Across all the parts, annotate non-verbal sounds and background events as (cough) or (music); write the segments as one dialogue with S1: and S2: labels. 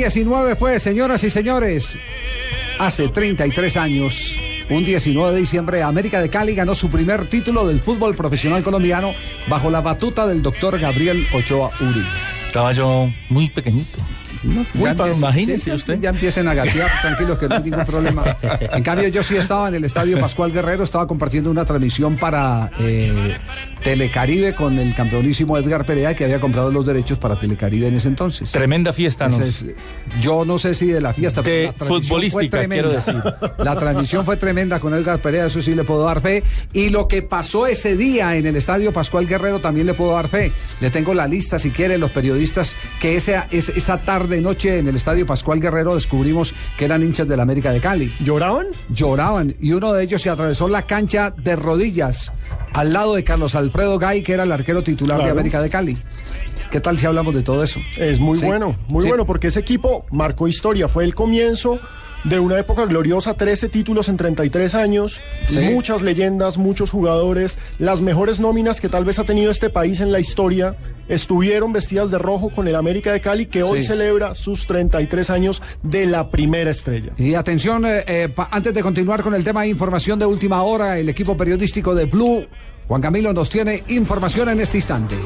S1: 19
S2: fue, señoras y señores, hace 33 años, un 19 de diciembre, América de Cali ganó su primer título del fútbol profesional colombiano bajo la batuta del doctor Gabriel Ochoa Uri.
S3: Yo muy pequeñito.
S2: Muy
S3: Ya
S2: pa-
S3: imagínese
S2: sí,
S3: usted.
S2: Ya empiecen a gatear, tranquilos, que no hay ningún problema. En cambio, yo sí estaba en el estadio Pascual Guerrero, estaba compartiendo una transmisión para eh, Telecaribe con el campeonísimo Edgar Perea, que había comprado los derechos para Telecaribe en ese entonces.
S3: Tremenda fiesta,
S2: es- yo no sé si de la fiesta,
S3: De
S2: la
S3: futbolística,
S2: fue tremenda.
S3: quiero decir.
S2: La transmisión fue tremenda con Edgar Perea, eso sí le puedo dar fe. Y lo que pasó ese día en el estadio Pascual Guerrero también le puedo dar fe. Le tengo la lista, si quiere, los periodistas que esa, es- esa tarde, noche en el estadio Pascual Guerrero descubrimos que eran hinchas del América de Cali.
S4: ¿Lloraban?
S2: Lloraban y uno de ellos se atravesó la cancha de rodillas al lado de Carlos Alfredo Gay, que era el arquero titular de. América de Cali. ¿Qué tal si hablamos de todo eso?
S4: Es muy
S2: Sí.
S4: bueno, muy
S2: Sí.
S4: bueno, porque ese equipo marcó historia. Fue el comienzo de una época gloriosa, 13 títulos en 33 años,
S2: Sí.
S4: muchas leyendas, muchos jugadores, las mejores nóminas que tal vez ha tenido este país en la historia estuvieron vestidas de rojo con el América de Cali, que hoy
S2: Sí.
S4: celebra sus 33 años de la primera estrella.
S2: Y atención, eh, eh, pa- antes de continuar con el tema de información de última hora, el equipo periodístico de Blue, Juan Camilo, nos tiene información en este instante.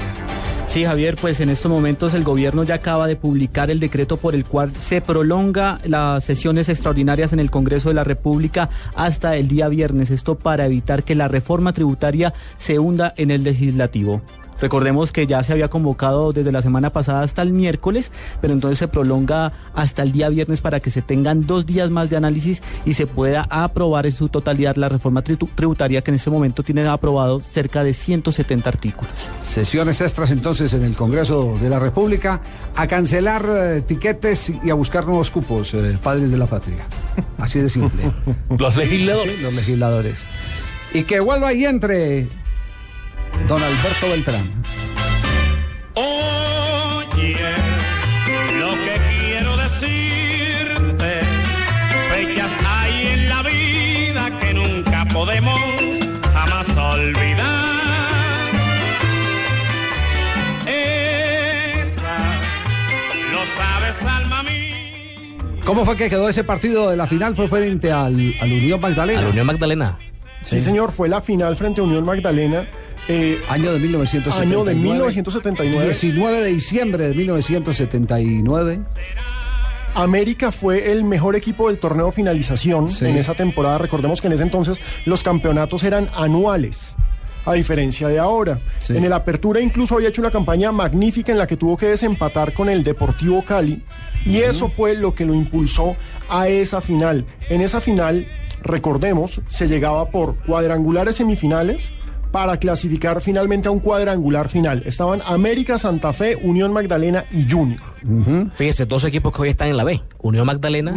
S5: Sí, Javier, pues en estos momentos el gobierno ya acaba de publicar el decreto por el cual se prolonga las sesiones extraordinarias en el Congreso de la República hasta el día viernes. Esto para evitar que la reforma tributaria se hunda en el legislativo. Recordemos que ya se había convocado desde la semana pasada hasta el miércoles, pero entonces se prolonga hasta el día viernes para que se tengan dos días más de análisis y se pueda aprobar en su totalidad la reforma tribu- tributaria que en este momento tiene aprobado cerca de 170 artículos.
S2: Sesiones extras entonces en el Congreso de la República, a cancelar eh, tiquetes y a buscar nuevos cupos, eh, padres de la patria. Así de simple. (laughs)
S3: Los legisladores.
S2: Sí, los legisladores. Y que vuelva y entre don Alberto Beltrán.
S1: Oye, lo que quiero decirte, fechas hay en la vida que nunca podemos jamás olvidar. Esa, lo sabes, alma mía.
S2: ¿Cómo fue que quedó ese partido de la final? Fue frente al, al Unión Magdalena.
S6: A la Unión Magdalena.
S4: Sí, señor, fue la final frente a Unión Magdalena. Eh,
S2: Año de 1979.
S4: Año de 1979.
S2: 19 de diciembre de 1979.
S4: América fue el mejor equipo del torneo finalización
S2: Sí.
S4: en esa temporada. Recordemos que en ese entonces los campeonatos eran anuales. A diferencia de ahora.
S2: Sí.
S4: En el Apertura incluso había hecho una campaña magnífica en la que tuvo que desempatar con el Deportivo Cali. Y eso fue lo que lo impulsó a esa final. En esa final, recordemos, se llegaba por cuadrangulares semifinales para clasificar finalmente a un cuadrangular final. Estaban América, Santa Fe, Unión Magdalena y Junior.
S6: Fíjese, dos equipos que hoy están en la B, Unión Magdalena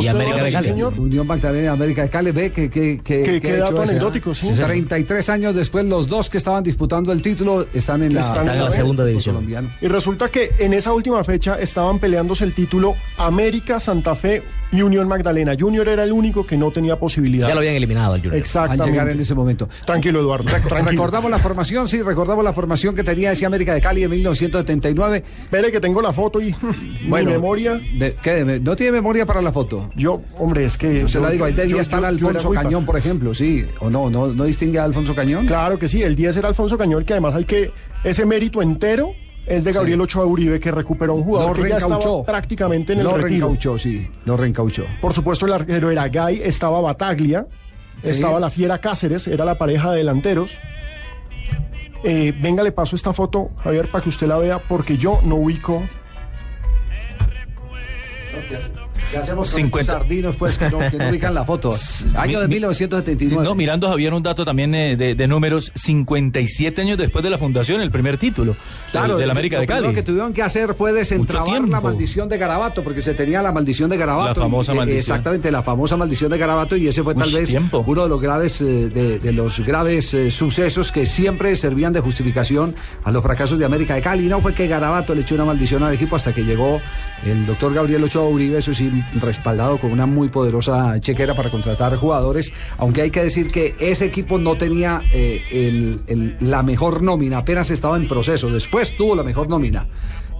S6: y América de Cali.
S4: señor.
S2: Unión Magdalena América de Cali, ve que, que, que,
S4: Qué-
S2: que
S4: qué
S2: hecho
S4: dato
S2: ¿ah?
S4: anecdótico, sí.
S2: 33 años después, los dos que estaban disputando el título están en la,
S4: Están en la
S6: segunda
S2: fútbol
S6: división.
S2: colombiano.
S4: Y resulta que en esa última fecha estaban peleándose el título América, Santa Fe y Unión Magdalena. Junior era el único que no tenía posibilidad.
S6: Ya lo habían eliminado al Junior.
S2: Al
S4: Exactamente.
S2: llegar en ese momento.
S4: Tranquilo, Eduardo. tranquilo.
S2: Recordamos la formación, sí, recordamos la formación que tenía ese América de Cali en 1979.
S4: Espere que tengo la foto y (laughs) mi memoria.
S2: de- ¿qué? ¿De- ¿No tiene memoria para la foto?
S4: Yo, hombre, es que.
S2: Se la digo, ahí debía estar Alfonso Cañón, por ejemplo, sí. ¿O no? ¿No, no distingue a Alfonso Cañón?
S4: Claro que sí, el 10 era Alfonso Cañón, que además hay que. Ese mérito entero es de Gabriel. Ochoa Uribe, que recuperó un jugador que ya estaba prácticamente en el retiro.
S2: reencauchó, sí. Lo reencauchó.
S4: Por supuesto, el arquero era Gay, estaba Bataglia,
S2: Sí.
S4: estaba la Fiera Cáceres, era la pareja de delanteros. Eh, venga, le paso esta foto, Javier, para que usted la vea, porque yo no ubico. gracias.
S2: ¿Qué hacemos con
S3: 50.
S2: estos sardinos, pues, que no, que no ubican la foto? (laughs) Año de
S3: Mi- mi-
S2: 1979.
S3: No, mirando Javier un dato también eh, de, de números, 57 años después de la fundación, el primer título
S2: Claro,
S3: del, del América
S2: lo
S3: de Cali.
S2: que tuvieron que hacer fue desentrabar la maldición de Garabato, porque se tenía la maldición de Garabato.
S3: La famosa
S2: y, eh,
S3: maldición.
S2: Exactamente, la famosa maldición de Garabato, y ese fue tal vez
S3: tiempo.
S2: uno de los graves, eh, de, de los graves eh, sucesos que siempre servían de justificación a los fracasos de América de Cali. No fue que Garabato le echó una maldición al equipo hasta que llegó el doctor Gabriel Ochoa Uribe, eso sí, respaldado con una muy poderosa chequera para contratar jugadores, aunque hay que decir que ese equipo no tenía eh, el- el- la mejor nómina, apenas estaba en proceso, después tuvo la mejor nómina.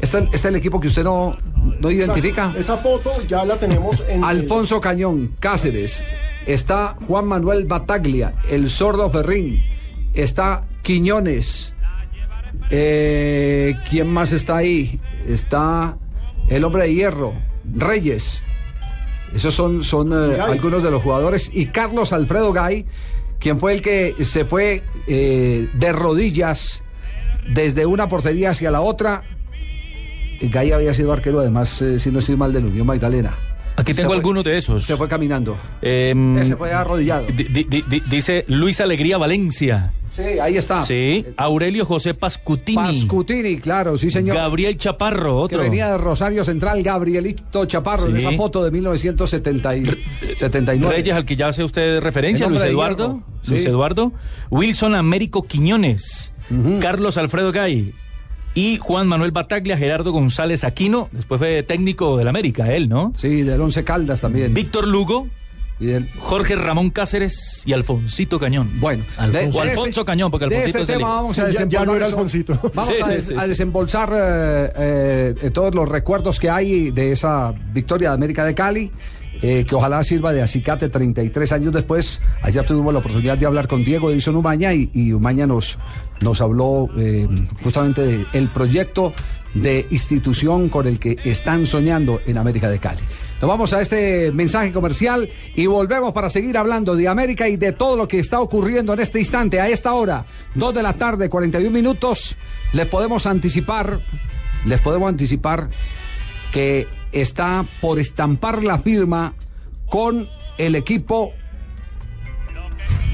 S2: ¿Este, este es el equipo que usted no, no identifica?
S4: Esa, esa foto ya la tenemos en.
S2: Alfonso Cañón, Cáceres, está Juan Manuel Bataglia, el sordo Ferrín, está Quiñones, eh, ¿quién más está ahí? Está el hombre de hierro, Reyes. Esos son, son eh, algunos de los jugadores. Y Carlos Alfredo Gay, quien fue el que se fue eh, de rodillas desde una portería hacia la otra. Gay había sido arquero, además, eh, si no estoy mal, del Unión Magdalena.
S3: Aquí
S2: Se
S3: tengo
S2: fue-
S3: algunos de esos.
S2: Se fue caminando.
S3: Em,
S2: Ese fue arrodillado.
S3: di- di- di- di- dice Luis Alegría Valencia.
S2: Sí, ahí está.
S3: Sí. Aurelio José Pascutini.
S2: Pascutini, claro, sí, señor.
S3: Gabriel Chaparro,
S2: que
S3: otro.
S2: venía de Rosario Central, Gabrielito Chaparro, en esa foto de 1979.
S3: Reyes, al que ya hace usted referencia, Luis Eduardo. Luis
S2: sí.
S3: Eduardo. Wilson Américo Quiñones. Carlos Alfredo Gay. Y Juan Manuel Bataglia, Gerardo González Aquino. Después fue técnico del América, él, ¿no?
S2: Sí, del Once Caldas también.
S3: Víctor Lugo.
S2: Y del-
S3: Jorge Ramón Cáceres y Alfonsito Cañón.
S2: Bueno,
S3: Alfonso, o
S2: ese-
S3: Alfonso Cañón, porque
S2: de
S3: Alfonsito
S2: ese
S3: es el
S2: tema vamos a
S4: Sí, ya- no era. Alfonsito.
S2: Vamos
S3: Sí,
S2: a,
S3: sí,
S2: des-
S3: sí,
S2: a
S3: sí.
S2: desembolsar eh, eh, eh, todos los recuerdos que hay de esa victoria de América de Cali. eh, que ojalá sirva de acicate 33 años después. Ayer tuvimos la oportunidad de hablar con Diego Edison Umaña y, y Umaña nos, nos habló eh, justamente del proyecto de institución con el que están soñando en América de Cali. Nos vamos a este mensaje comercial y volvemos para seguir hablando de América y de todo lo que está ocurriendo en este instante, a esta hora, 2 de la tarde, 41 minutos. Les podemos anticipar, les podemos anticipar que está por estampar la firma con el equipo.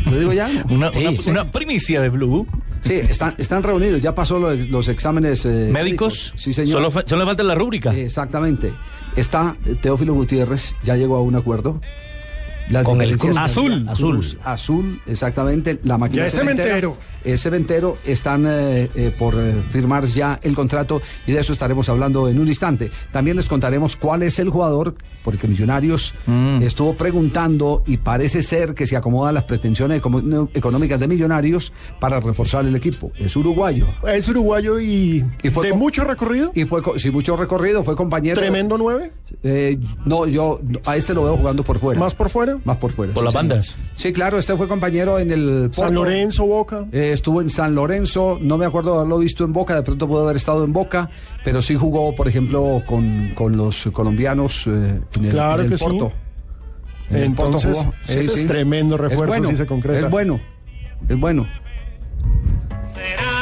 S2: ¿Lo digo ya?
S3: Una,
S6: Sí,
S3: una-
S6: sí.
S3: una primicia de Blue.
S2: Sí, están, están reunidos, ya pasó lo- los, exámenes eh,
S3: Médicos.
S2: Sí, señor.
S3: Solo, fa- solo le falta la rúbrica.
S2: Exactamente. Está eh, Teófilo Gutiérrez, ya llegó a un acuerdo. Las
S6: Con el.
S3: Azul.
S2: Cruz azul, exactamente. La máquina
S4: Ya es cementero.
S2: Cementero, están eh, eh, por eh, firmar ya el contrato y de eso estaremos hablando en un instante. También les contaremos cuál es el jugador, porque Millonarios
S3: Mm.
S2: estuvo preguntando y parece ser que se acomodan las pretensiones económicas de Millonarios para reforzar el equipo. Es uruguayo.
S4: Es uruguayo y,
S2: Y fue
S4: de
S2: con-
S4: mucho recorrido.
S2: Y fue, co- sin mucho recorrido, fue compañero.
S4: Tremendo nueve.
S2: Eh, no, yo a este lo veo jugando por fuera.
S4: Más por fuera.
S2: Más por fuera.
S3: Por
S2: sí,
S3: las
S2: señor.
S3: bandas.
S2: Sí, claro, este fue compañero en el
S4: San. Lorenzo, Boca.
S2: Eh, estuvo en San Lorenzo, no me acuerdo de haberlo visto en Boca, de pronto pudo haber estado en Boca, pero sí jugó, por ejemplo, con, con los colombianos eh, en el,
S4: Claro
S2: en el
S4: que sí.
S2: Porto. En el Porto jugó.
S4: ese es tremendo refuerzo
S2: bueno,
S4: si se concreta.
S2: Es bueno, es bueno.
S1: será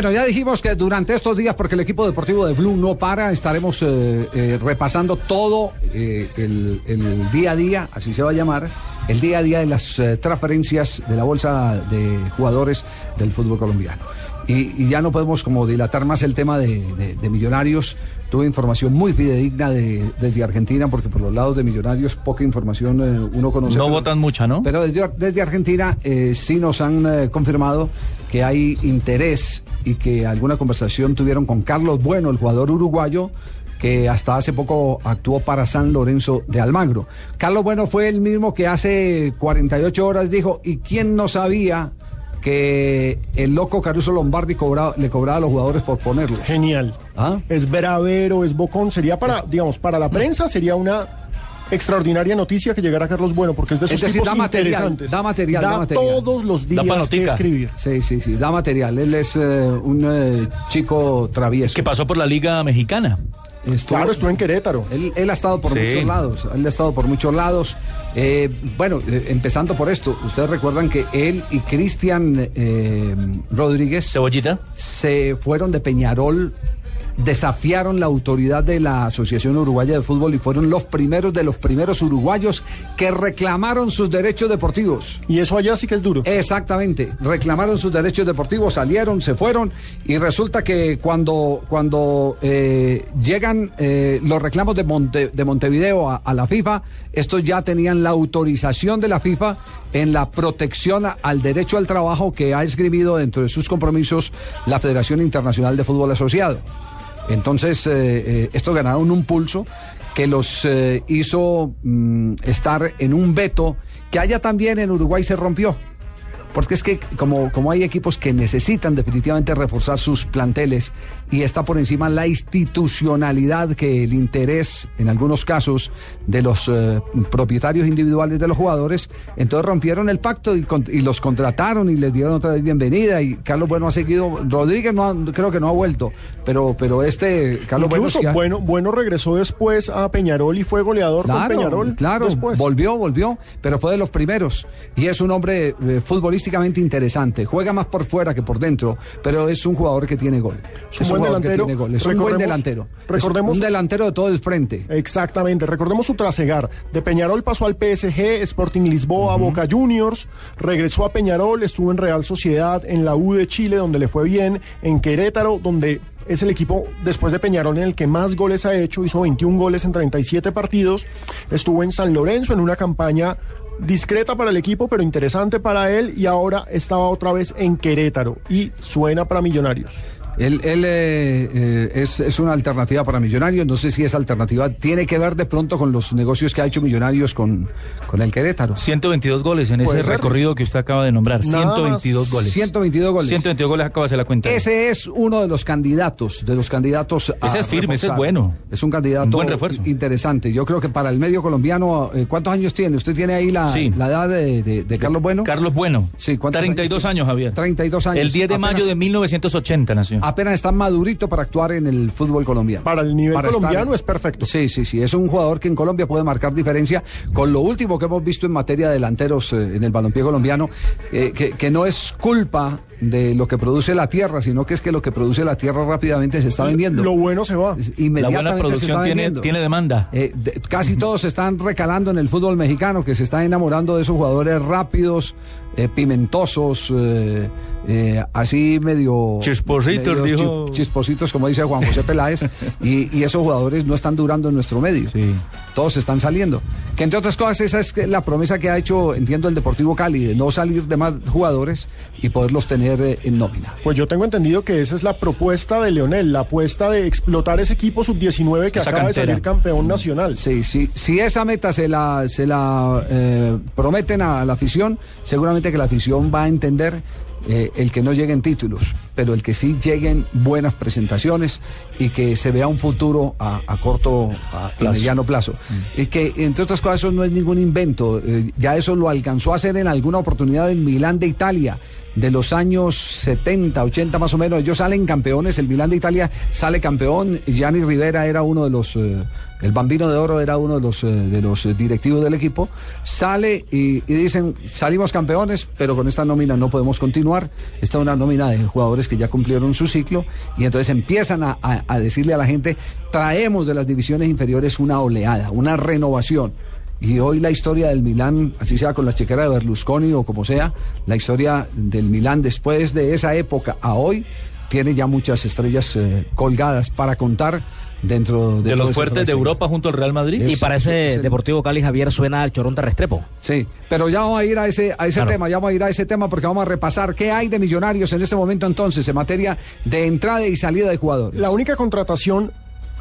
S2: Bueno, ya dijimos que durante estos días, porque el equipo deportivo de Blue no para, estaremos eh, eh, repasando todo eh, el, el día a día, así se va a llamar, el día a día de las transferencias de la bolsa de jugadores del fútbol colombiano. Y, y ya no podemos como dilatar más el tema de, de- de millonarios. Tuve información muy fidedigna de, desde Argentina, porque por los lados de millonarios poca información eh, uno conoce.
S3: No
S2: pero-
S3: votan mucha, ¿no?
S2: pero desde, desde Argentina eh, sí nos han eh, confirmado que hay interés y que alguna conversación tuvieron con Carlos Bueno, el jugador uruguayo que hasta hace poco actuó para San Lorenzo de Almagro. Carlos Bueno fue el mismo que hace 48 horas dijo, ¿y quién no sabía que el loco Caruso Lombardi cobraba- le cobraba a los jugadores por ponerlos?
S4: Genial.
S2: ¿Ah?
S4: Es bravero, es bocón. Sería para, digamos, para la prensa sería una extraordinaria noticia que llegara Carlos Bueno, porque es de esos
S2: Es decir,
S4: tipos
S2: da material,
S4: interesantes.
S2: da material, da material.
S4: todos los días que escribir.
S2: Sí, sí, sí, da material. Él es eh, un eh, chico travieso.
S3: Que pasó por la Liga Mexicana.
S2: Estuvo-
S4: Claro, estuvo en Querétaro.
S2: Él, él ha estado por
S3: Sí.
S2: muchos lados, él ha estado por muchos lados. Eh, bueno, eh, empezando por esto, ustedes recuerdan que él y Cristian eh, Rodríguez
S3: Cebollita.
S2: se fueron de Peñarol, desafiaron la autoridad de la Asociación Uruguaya de Fútbol y fueron los primeros de los primeros uruguayos que reclamaron sus derechos deportivos.
S4: Y eso allá sí que es duro.
S2: Exactamente, reclamaron sus derechos deportivos, salieron, se fueron y resulta que cuando, cuando eh, llegan eh, los reclamos de, Monte- de Montevideo a, a la FIFA, estos ya tenían la autorización de la FIFA en la protección a- al derecho al trabajo que ha escribido dentro de sus compromisos la Federación Internacional de Fútbol Asociado. Entonces, eh, eh, estos ganaron un pulso que los eh, hizo mm, estar en un veto que allá también en Uruguay se rompió. Porque es que como, como hay equipos que necesitan definitivamente reforzar sus planteles y está por encima la institucionalidad que el interés, en algunos casos, de los eh, propietarios individuales de los jugadores, entonces rompieron el pacto y, con- y los contrataron y les dieron otra vez bienvenida y Carlos Bueno ha seguido, Rodríguez no ha- creo que no ha vuelto, pero, pero este Carlos Bueno
S4: Incluso
S2: sí ha-
S4: bueno, bueno regresó después a Peñarol y fue goleador con
S2: Claro,
S4: Peñarol.
S2: claro,
S4: después.
S2: volvió, volvió, pero fue de los primeros. Y es un hombre eh, futbolísticamente interesante. Juega más por fuera que por dentro, pero es un jugador que tiene gol.
S4: Es un buen
S2: que
S4: delantero.
S2: tiene gol. Es un buen delantero.
S4: recordemos-
S2: Es un delantero de todo el frente.
S4: Exactamente, recordemos su trasegar. De Peñarol pasó al PSG, Sporting Lisboa, Boca Juniors, regresó a Peñarol, estuvo en Real Sociedad, en la U de Chile, donde le fue bien, en Querétaro, donde es el equipo después de Peñarol en el que más goles ha hecho, hizo 21 goles en 37 partidos, estuvo en San Lorenzo en una campaña discreta para el equipo, pero interesante para él, y ahora estaba otra vez en Querétaro, y suena para Millonarios.
S2: Él, él, eh, eh, es, es una alternativa para Millonarios. No sé si esa alternativa tiene que ver de pronto con los negocios que ha hecho Millonarios con, con el Querétaro.
S3: 122 goles en ese
S4: ser.
S3: recorrido que usted acaba de nombrar.
S4: Nada
S3: 122
S4: más.
S3: goles.
S2: 122 goles.
S3: 122 goles acaba de hacer la cuenta.
S2: Ese es uno de los candidatos, de los candidatos. a
S3: Ese es firme, ese es bueno.
S2: Es un candidato
S3: Un buen refuerzo.
S2: interesante. Yo creo que para el medio colombiano, eh, ¿cuántos años tiene? ¿Usted tiene ahí la,
S3: Sí.
S2: la edad de, de- de Carlos Bueno?
S3: Carlos Bueno.
S2: Sí, ¿cuántos
S3: 32
S2: años
S3: años? Javier.
S2: 32 años.
S3: El 10 de
S2: Apenas-
S3: mayo de 1980 nació.
S2: Apenas está madurito para actuar en el fútbol colombiano.
S4: Para el nivel
S2: Para estar-
S4: colombiano es perfecto.
S2: Sí, sí, sí. Es un jugador que en Colombia puede marcar diferencia con lo último que hemos visto en materia de delanteros eh, en el balompié colombiano, eh, que, que no es culpa de lo que produce la tierra, sino que es que lo que produce la tierra rápidamente se está vendiendo.
S4: Lo bueno se va.
S3: La
S2: Inmediatamente
S3: buena
S2: se
S3: producción
S2: está
S3: tiene,
S2: vendiendo.
S3: tiene demanda.
S2: Eh, de- casi todos se están recalando en el fútbol mexicano, que se está enamorando de esos jugadores rápidos, eh, pimentosos, eh, eh, así medio...
S3: Chispositos, dijo.
S2: chi- Chispositos, como dice Juan José Peláez, (laughs) y, y esos jugadores no están durando en nuestro medio.
S3: Sí.
S2: Todos están saliendo. Que entre otras cosas, esa es la promesa que ha hecho, entiendo, el Deportivo Cali, de no salir de más jugadores y poderlos tener eh, en nómina.
S4: Pues yo tengo entendido que esa es la propuesta de Leonel, la apuesta de explotar ese equipo sub-19 que
S3: Esa
S4: acaba de salir campeón nacional.
S2: Sí, sí, si esa meta se la, se la eh, prometen a la afición, seguramente que la afición va a entender eh, el que no lleguen títulos, pero el que sí lleguen buenas presentaciones y que se vea un futuro a, a corto a,
S3: Plazo.
S2: mediano plazo. Y que, entre otras cosas, eso no es ningún invento. eh, ya eso lo alcanzó a hacer en alguna oportunidad en Milán de Italia de los años 70, 80 más o menos. Ellos salen campeones, el Milán de Italia sale campeón. Gianni Rivera era uno de los, eh, el Bambino de Oro era uno de los, eh, de los directivos del equipo. Sale y, y dicen, salimos campeones, pero con esta nómina no podemos continuar. Esta es una nómina de jugadores que ya cumplieron su ciclo y entonces empiezan a, a- a decirle a la gente, traemos de las divisiones inferiores una oleada, una renovación. Y hoy la historia del Milán, así sea con la chequera de Berlusconi o como sea, la historia del Milán después de esa época a hoy tiene ya muchas estrellas eh, colgadas para contar dentro de,
S3: los fuertes de. Europa junto al Real Madrid.
S6: Y para
S2: es
S6: ese
S2: el-
S6: Deportivo Cali Javier suena al Chorón de Restrepo.
S2: Sí, pero ya vamos a ir a ese, a ese
S6: Claro.
S2: tema, ya vamos a ir a ese tema porque vamos a repasar qué hay de millonarios en este momento entonces en materia de entrada y salida de jugadores.
S4: La única contratación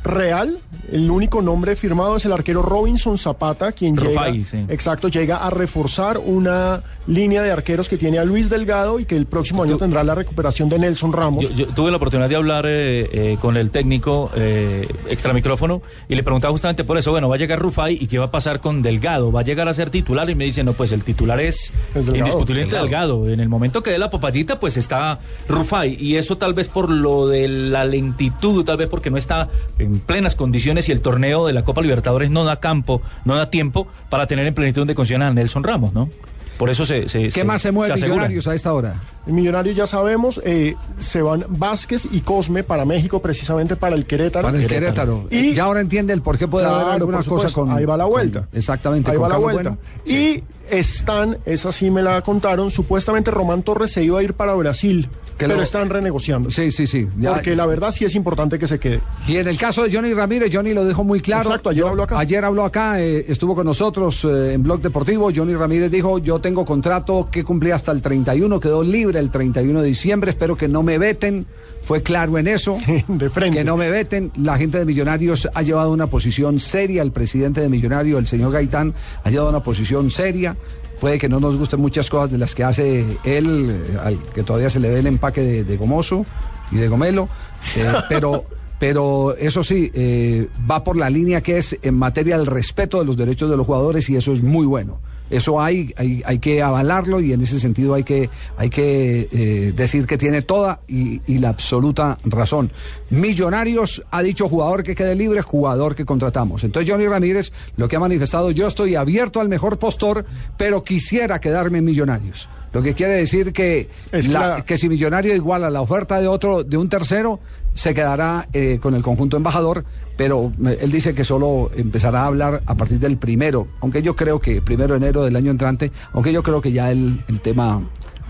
S4: real, el único nombre firmado es el arquero Robinson Zapata, quien llega,
S3: sí.
S4: exacto, llega a reforzar una línea de arqueros que tiene a Luis Delgado y que el próximo año tendrá la recuperación de Nelson Ramos.
S3: Yo, yo tuve la oportunidad de hablar eh, eh, con el técnico eh, extra micrófono y le preguntaba justamente por eso, bueno, va a llegar Rufai y qué va a pasar con Delgado, va a llegar a ser titular y me dice, no, pues el titular es,
S4: Es Delgado.
S3: indiscutiblemente Delgado. En el momento que dé la popallita, pues está Rufai y eso tal vez por lo de la lentitud, tal vez porque no está en plenas condiciones y el torneo de la Copa Libertadores no da campo, no da tiempo para tener en plenitud de condiciones a Nelson Ramos, ¿no? Por eso se... se-
S2: ¿Qué
S3: se-
S2: más se mueve
S3: asegura.
S2: millonarios a esta hora?
S4: El millonario ya sabemos, eh, se van Vázquez y Cosme para México, precisamente para el Querétaro.
S2: Para el Querétaro.
S4: Y-
S2: ya ahora entiende el por qué puede haber
S4: Claro,
S2: alguna
S4: por
S2: cosa con.
S4: Ahí va la
S2: con-
S4: vuelta.
S2: exactamente.
S4: Ahí va la vuelta.
S2: Bueno.
S4: Y están, esa sí me la contaron, supuestamente Román Torres se iba a ir para Brasil, pero
S2: lo-
S4: están renegociando.
S2: Sí, sí, sí. ya-
S4: Porque la verdad sí es importante que se quede.
S2: Y en el caso de Johnny Ramírez, Johnny lo dejó muy claro.
S4: Exacto, ayer habló acá.
S2: Ayer habló acá, eh, estuvo con nosotros eh, en Blog Deportivo. Johnny Ramírez dijo, yo tengo contrato que cumplí hasta el 31, quedó libre el 31 de diciembre, espero que no me veten. Fue claro en eso. (laughs)
S4: De frente.
S2: Que no me veten. La gente de Millonarios ha llevado una posición seria. El presidente de Millonarios, el señor Gaitán, ha llevado una posición seria. Puede que no nos gusten muchas cosas de las que hace él, eh, al que todavía se le ve el empaque de, de gomoso y de gomelo, eh, (laughs) pero, pero eso sí, eh, va por la línea que es en materia del respeto de los derechos de los jugadores y eso es muy bueno. Eso hay, hay, hay que avalarlo y en ese sentido hay que, hay que eh, decir que tiene toda y, y la absoluta razón. Millonarios ha dicho jugador que quede libre, jugador que contratamos. Entonces Johnny Ramírez lo que ha manifestado, yo estoy abierto al mejor postor, pero quisiera quedarme en Millonarios. Lo que quiere decir que,
S4: Es
S2: la-
S4: claro.
S2: que si Millonario iguala la oferta de otro, de un tercero, se quedará eh, con el conjunto embajador, pero eh, él dice que solo empezará a hablar a partir del primero, aunque yo creo que primero de enero del año entrante, aunque yo creo que ya el, el tema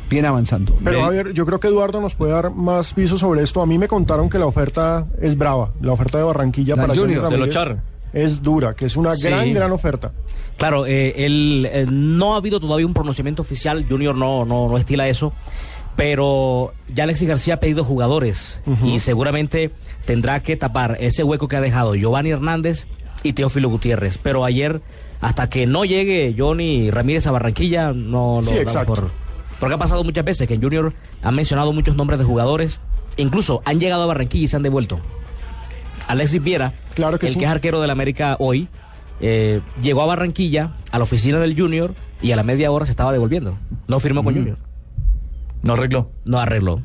S2: viene avanzando.
S4: Pero a ver, yo creo que Eduardo nos puede dar más piso sobre esto. A mí me contaron que la oferta es brava, la oferta de Barranquilla
S2: La
S4: para
S2: Junior,
S3: de
S4: Ramírez
S3: Lochar.
S4: Es dura, que es una
S3: Sí.
S4: gran, gran oferta.
S6: Claro, eh, él, eh, no ha habido todavía un pronunciamiento oficial, Junior no, no, no estila eso, pero ya Alexis García ha pedido jugadores y seguramente tendrá que tapar ese hueco que ha dejado Giovanni Hernández y Teófilo Gutiérrez. Pero ayer, hasta que no llegue Johnny Ramírez a Barranquilla, no, no
S4: Sí, exacto.
S6: por- Porque ha pasado muchas veces que en Junior han mencionado muchos nombres de jugadores, incluso han llegado a Barranquilla y se han devuelto. Alexis Viera,
S4: Claro que
S6: el
S4: sí.
S6: que es arquero del América hoy, eh, llegó a Barranquilla, a la oficina del Junior, y a la media hora se estaba devolviendo. No firmó con Junior.
S3: No arregló.
S6: No arregló.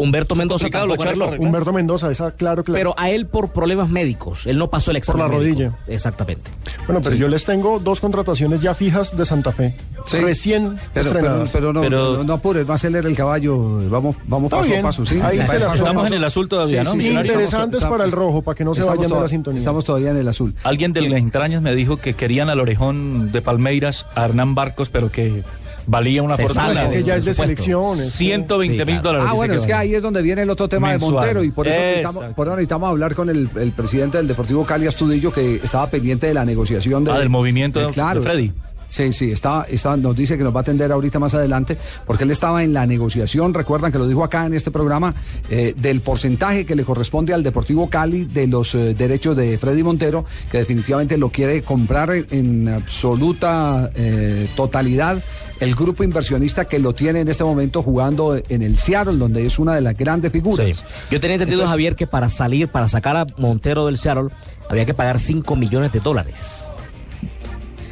S6: Humberto Mendoza arregló.
S3: arreglar.
S4: Humberto Mendoza, esa, claro, claro.
S6: Pero a él por problemas médicos. Él no pasó el examen.
S4: la
S6: médico.
S4: rodilla.
S6: Exactamente.
S4: bueno, pero yo les tengo dos contrataciones ya fijas de Santa Fe.
S2: Sí.
S4: Recién
S2: Pero, pero,
S4: estrenadas.
S2: pero no,
S3: Pero-
S2: no, no apures, no acelere el caballo. Vamos, vamos paso
S4: bien.
S2: a paso, ¿sí?
S4: Ahí se las
S2: a paso.
S3: Estamos en el azul todavía, ¿no?
S2: Sí, sí, sí.
S3: Millonarios.
S4: Interesantes para el rojo, para que no se vayan de
S2: toda-
S4: la sintonía.
S2: Estamos todavía en el azul.
S3: Alguien de las entrañas me dijo que querían al orejón de Palmeiras, a Hernán Barcos, pero que valía una fortuna.
S4: es que ya es de selecciones.
S3: 120
S6: Sí,
S3: mil
S6: claro.
S3: dólares.
S2: Ah, bueno, es que ahí es donde viene el otro tema
S3: Mensual.
S2: de Montero y por eso, necesitamos, por eso necesitamos hablar con el, el presidente del Deportivo Cali Astudillo que estaba pendiente de la negociación de,
S3: Ah, del movimiento de-
S2: claro,
S3: de Freddy.
S2: Sí, sí, estaba, estaba- nos dice que nos va a atender ahorita más adelante, porque él estaba en la negociación, recuerdan que lo dijo acá en este programa, eh, del porcentaje que le corresponde al Deportivo Cali de los eh, derechos de Freddy Montero, que definitivamente lo quiere comprar en, en absoluta eh, totalidad el grupo inversionista que lo tiene en este momento jugando en el Seattle, donde es una de las grandes figuras.
S6: Sí. Yo tenía entendido,
S2: Entonces-
S6: Javier, que para salir, para sacar a Montero del Seattle, había que pagar 5 millones de dólares.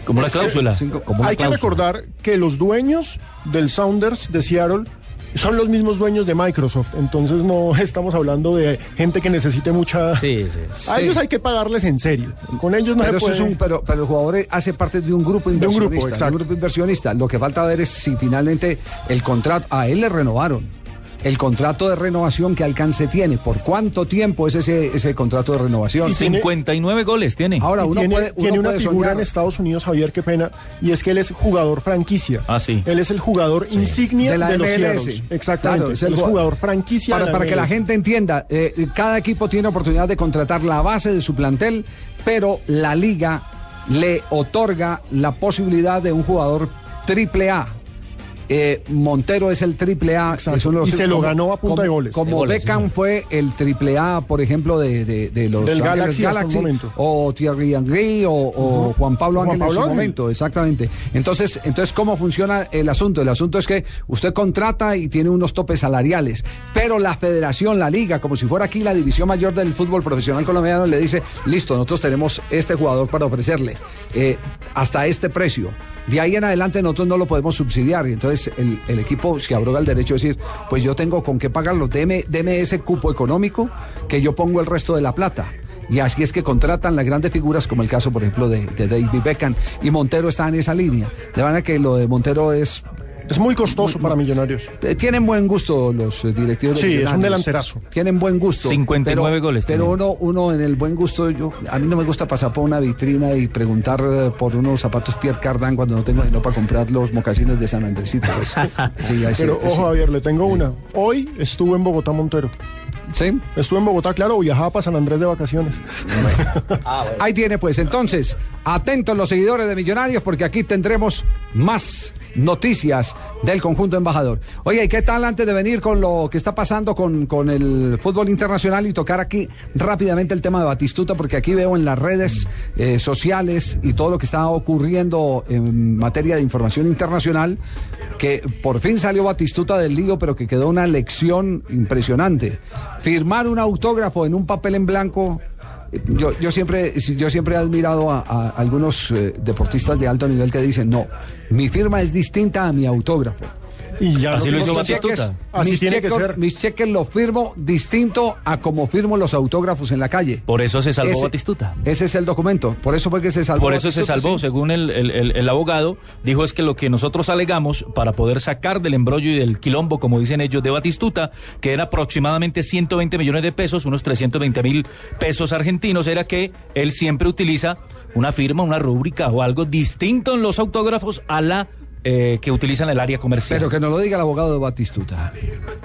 S3: Como una cláusula.
S2: Cinco-
S6: Como una
S4: Hay que recordar que los dueños del Sounders de Seattle son los mismos dueños de Microsoft. Entonces no (laughs) estamos hablando de gente que necesite mucha...
S6: Sí, sí.
S4: A
S2: Sí.
S4: ellos hay que pagarles en serio. Con ellos no
S2: pero,
S4: se
S2: eso es
S4: puede...
S2: un, pero, pero el jugador hace parte de un grupo
S4: De un
S2: inversionista.
S4: grupo, exacto.
S2: grupo inversionista. Lo que falta ver es si finalmente el contrato, a él le renovaron. El contrato de renovación, ¿qué alcance tiene? ¿Por cuánto tiempo es ese, ese contrato de renovación?
S4: Y tiene-
S3: 59 goles tiene.
S2: Ahora, uno
S4: tiene,
S2: puede, uno
S4: tiene una
S2: puede
S4: figura
S2: soñar.
S4: en Estados Unidos, Javier, qué pena, y es que él es jugador franquicia.
S3: Ah, sí.
S4: Él es el jugador insignia
S2: de
S4: los. Exactamente.
S2: Claro, es
S4: él
S2: el
S4: es
S2: jugador-
S4: jugador franquicia.
S2: Para,
S4: de
S2: para que la gente entienda, eh, cada equipo tiene oportunidad de contratar la base de su plantel, pero la liga le otorga la posibilidad de un jugador triple A. Eh, Montero es el triple A.
S4: Y se lo ganó a punta
S2: como-
S4: de goles.
S2: Como
S6: De goles,
S2: Beckham
S6: sí.
S2: fue el triple A, por ejemplo, de, de- de los
S4: Del Galaxy
S2: o Thierry Henry o, o Juan Pablo Ángel en su momento, exactamente. Entonces, entonces, ¿cómo funciona el asunto? El asunto es que usted contrata y tiene unos topes salariales, pero la federación, la liga, como si fuera aquí la división mayor del fútbol profesional colombiano, le dice, listo, nosotros tenemos este jugador para ofrecerle eh, hasta este precio. De ahí en adelante nosotros no lo podemos subsidiar y entonces el, el equipo se abroga el derecho de decir, pues yo tengo con qué pagarlo, deme, deme ese cupo económico que yo pongo el resto de la plata. Y así es que contratan las grandes figuras, como el caso, por ejemplo, de, de David Beckham. Y Montero está en esa línea. De manera que lo de Montero es.
S4: Es muy costoso para Millonarios.
S2: eh, tienen buen gusto los eh, directivos. de
S4: Sí, es un delanterazo.
S2: Tienen buen gusto.
S3: 59
S2: pero,
S3: goles
S2: Pero uno, uno en el buen gusto, yo a mí no me gusta pasar por una vitrina y preguntar eh, por unos zapatos Pierre Cardin cuando no tengo dinero para comprar los mocasines de San Andresito. pues. (laughs) Sí, así-
S4: Pero
S2: sí.
S4: ojo, Javier, le tengo una. Hoy estuvo en Bogotá Montero.
S2: ¿Sí?
S4: Estuvo en Bogotá, claro, viajaba para San Andrés de vacaciones.
S2: Ahí tiene pues. Entonces, atentos los seguidores de Millonarios porque aquí tendremos más noticias del conjunto embajador. Oye, ¿y qué tal antes de venir con lo que está pasando con, con el fútbol internacional y tocar aquí rápidamente el tema de Batistuta? Porque aquí veo en las redes eh, sociales y todo lo que está ocurriendo en materia de información internacional que por fin salió Batistuta del lío, pero que quedó una lección impresionante. Firmar un autógrafo en un papel en blanco yo, yo siempre yo siempre he admirado a, algunos eh, deportistas de alto nivel que dicen no mi firma es distinta a mi autógrafo
S4: Y ya
S3: Así lo hizo Batistuta.
S4: Así
S2: mis
S4: tiene que
S2: cheques-
S4: ser.
S2: mis cheques los firmo distinto a como firmo los autógrafos en la calle
S3: Por eso se salvó
S2: Ese-
S3: Batistuta.
S2: ese es el documento por eso fue que se salvó
S3: Por eso se salvó,
S2: sí.
S3: según el, el- el- el abogado, dijo es que lo que nosotros alegamos para poder sacar del embrollo y del quilombo, como dicen ellos, de Batistuta, que era aproximadamente 120 millones de pesos, unos 320 mil pesos argentinos, era que él siempre utiliza una firma, una rúbrica o algo distinto en los autógrafos a la eh, que utilizan el área comercial.
S2: pero que nos lo diga el abogado de Batistuta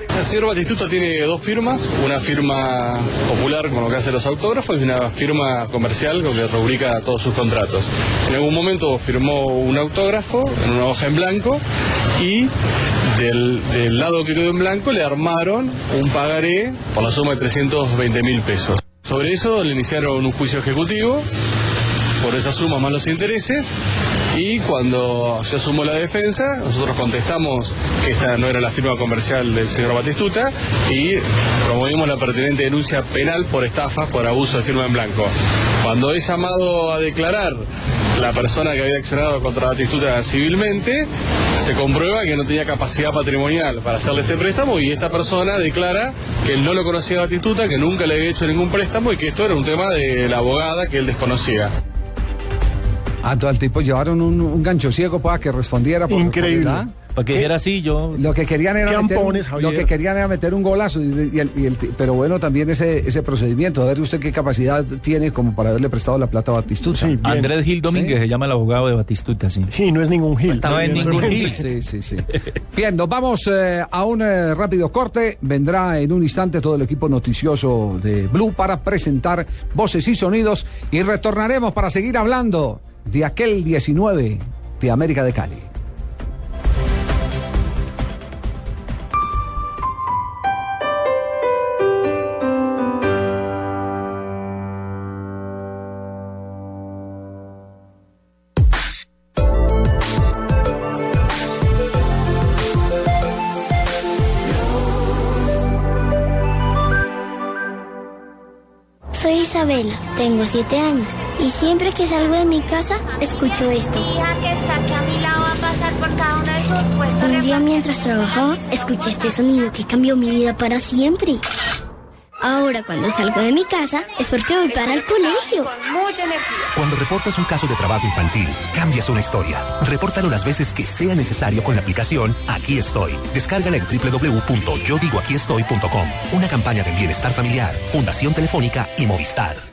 S7: El señor Batistuta tiene dos firmas, una firma popular con lo que hace los autógrafos y una firma comercial con que rubrica todos sus contratos. En algún momento firmó un autógrafo en una hoja en blanco y del, del lado que quedó en blanco le armaron un pagaré por la suma de 320 mil pesos. Sobre eso le iniciaron un juicio ejecutivo por esa suma más los intereses y cuando se asumó la defensa nosotros contestamos que esta no era la firma comercial del señor Batistuta y promovimos la pertinente denuncia penal por estafa por abuso de firma en blanco. Cuando es llamado a declarar la persona que había accionado contra Batistuta civilmente, se comprueba que no tenía capacidad patrimonial para hacerle este préstamo y esta persona declara que él no lo conocía a Batistuta, que nunca le había hecho ningún préstamo y que esto era un tema de la abogada que él desconocía.
S2: Ah, todo el tipo llevaron un, un gancho ciego para que respondiera. Por,
S4: Increíble.
S2: por.
S3: Para que dijera así, yo...
S2: Lo que querían era meter, un-
S4: ampones,
S2: lo que querían era meter un golazo y, y el- y el pero bueno también ese ese procedimiento a ver usted qué capacidad tiene como para haberle prestado la plata a Batistuta
S4: Sí.
S3: Andrés Gil Domínguez
S2: Sí.
S3: se llama el abogado de Batistuta, sí.
S4: Y no es ningún Gil.
S3: No es ningún Gil.
S2: Sí, sí, sí. Bien, nos vamos eh, a un eh, rápido corte. Vendrá en un instante todo el equipo noticioso de Blue para presentar voces y sonidos y retornaremos para seguir hablando de aquel 19 de América de Cali.
S8: Soy Isabela, tengo siete años y siempre que salgo de mi casa escucho esto.
S9: Mi hija que está aquí a mi lado va a pasar por cada uno de sus puestos.
S8: Un día mientras trabajaba escuché este sonido que cambió mi vida para siempre. Ahora cuando salgo de mi casa es porque voy para el colegio.
S9: Con mucha energía.
S10: Cuando reportas un caso de trabajo infantil, cambias una historia. Repórtalo las veces que sea necesario con la aplicación Aquí Estoy. Descárgala en www.yodigoaquiestoy.com. Una campaña de bienestar familiar, Fundación Telefónica y Movistar.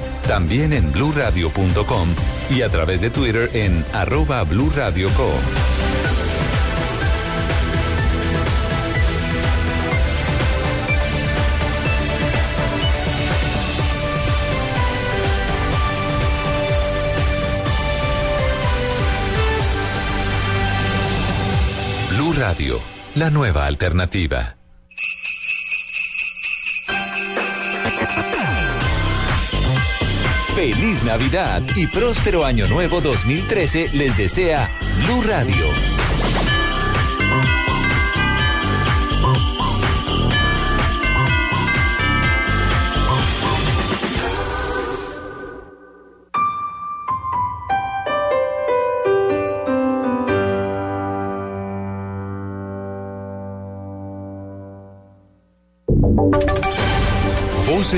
S11: También en bluradio.com y a través de Twitter en arroba blurradioco. Blue Radio, la nueva alternativa. Feliz Navidad y próspero Año Nuevo 2013 les desea Blue Radio.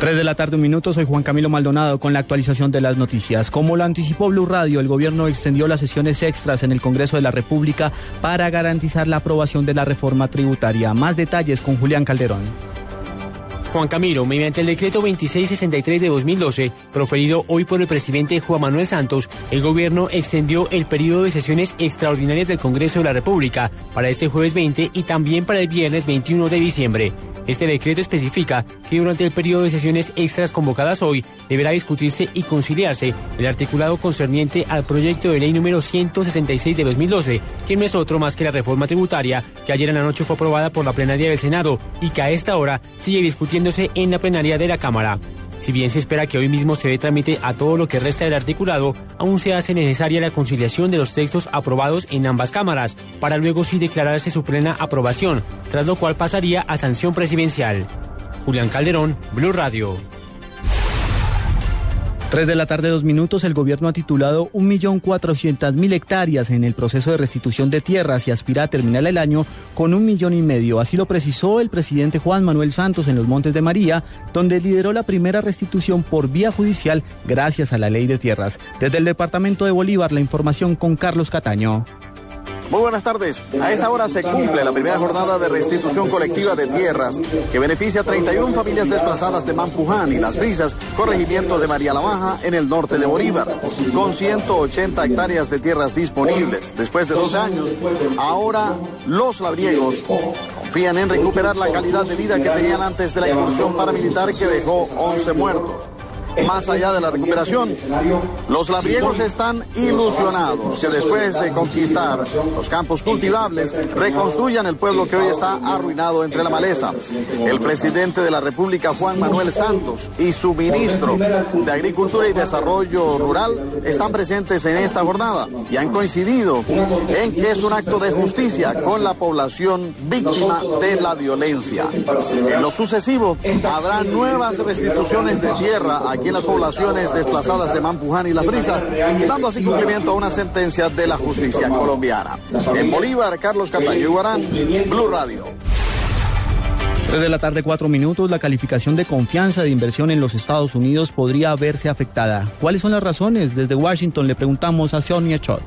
S5: 3 de la tarde, un minuto. Soy Juan Camilo Maldonado con la actualización de las noticias. Como lo anticipó Blue Radio, el gobierno extendió las sesiones extras en el Congreso de la República para garantizar la aprobación de la reforma tributaria. Más detalles con Julián Calderón.
S12: Juan Camilo, mediante el decreto 2663 de 2012, proferido hoy por el presidente Juan Manuel Santos, el gobierno extendió el periodo de sesiones extraordinarias del Congreso de la República para este jueves 20 y también para el viernes 21 de diciembre. Este decreto especifica que durante el periodo de sesiones extras convocadas hoy deberá discutirse y conciliarse el articulado concerniente al proyecto de ley número 166 de 2012, que no es otro más que la reforma tributaria que ayer en la noche fue aprobada por la plenaria del Senado y que a esta hora sigue discutiéndose en la plenaria de la Cámara. Si bien se espera que hoy mismo se dé trámite a todo lo que resta del articulado, aún se hace necesaria la conciliación de los textos aprobados en ambas cámaras, para luego sí declararse su plena aprobación, tras lo cual pasaría a sanción presidencial. Julián Calderón, Blue Radio.
S5: Tres de la tarde, dos minutos, el gobierno ha titulado 1.400.000 hectáreas en el proceso de restitución de tierras y aspira a terminar el año con un millón y medio. Así lo precisó el presidente Juan Manuel Santos en los Montes de María, donde lideró la primera restitución por vía judicial gracias a la ley de tierras. Desde el departamento de Bolívar, la información con Carlos Cataño.
S13: Muy buenas tardes. A esta hora se cumple la primera jornada de restitución colectiva de tierras que beneficia a 31 familias desplazadas de Mampuján y Las Brisas, corregimientos de María la Baja en el norte de Bolívar, con 180 hectáreas de tierras disponibles. Después de dos años, ahora los labriegos confían en recuperar la calidad de vida que tenían antes de la incursión paramilitar que dejó 11 muertos. Más allá de la recuperación, los labriegos están ilusionados que después de conquistar los campos cultivables, reconstruyan el pueblo que hoy está arruinado entre la maleza. El presidente de la República, Juan Manuel Santos, y su ministro de Agricultura y Desarrollo Rural están presentes en esta jornada y han coincidido en que es un acto de justicia con la población víctima de la violencia. En lo sucesivo, habrá nuevas restituciones de tierra aquí en las poblaciones desplazadas de Mampuján y La Brisa, dando así cumplimiento a una sentencia de la justicia colombiana. En Bolívar, Carlos Cataño Guarán, Blue Radio.
S5: 3 de la tarde, 4 minutos, la calificación de confianza de inversión en los Estados Unidos podría verse afectada. ¿Cuáles son las razones? Desde Washington le preguntamos a Sonia Chot.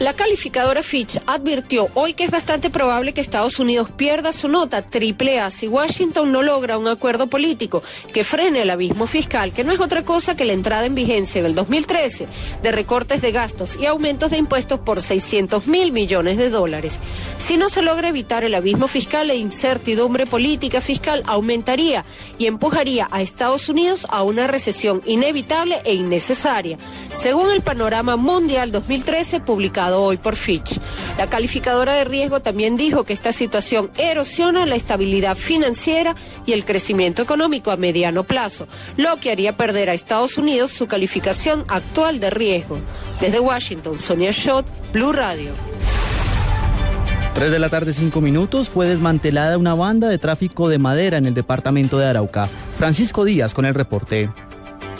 S14: La calificadora Fitch advirtió hoy que es bastante probable que Estados Unidos pierda su nota triple A si Washington no logra un acuerdo político que frene el abismo fiscal, que no es otra cosa que la entrada en vigencia en el 2013 de recortes de gastos y aumentos de impuestos por 600 mil millones de dólares. Si no se logra evitar el abismo fiscal, la incertidumbre política fiscal aumentaría y empujaría a Estados Unidos a una recesión inevitable e innecesaria, según el panorama mundial 2013 publicado hoy por Fitch. La calificadora de riesgo también dijo que esta situación erosiona la estabilidad financiera y el crecimiento económico a mediano plazo, lo que haría perder a Estados Unidos su calificación actual de riesgo. Desde Washington, Sonia Schott, Blue Radio.
S5: 3 de la tarde, 5 minutos, fue desmantelada una banda de tráfico de madera en el departamento de Arauca. Francisco Díaz con el reporte.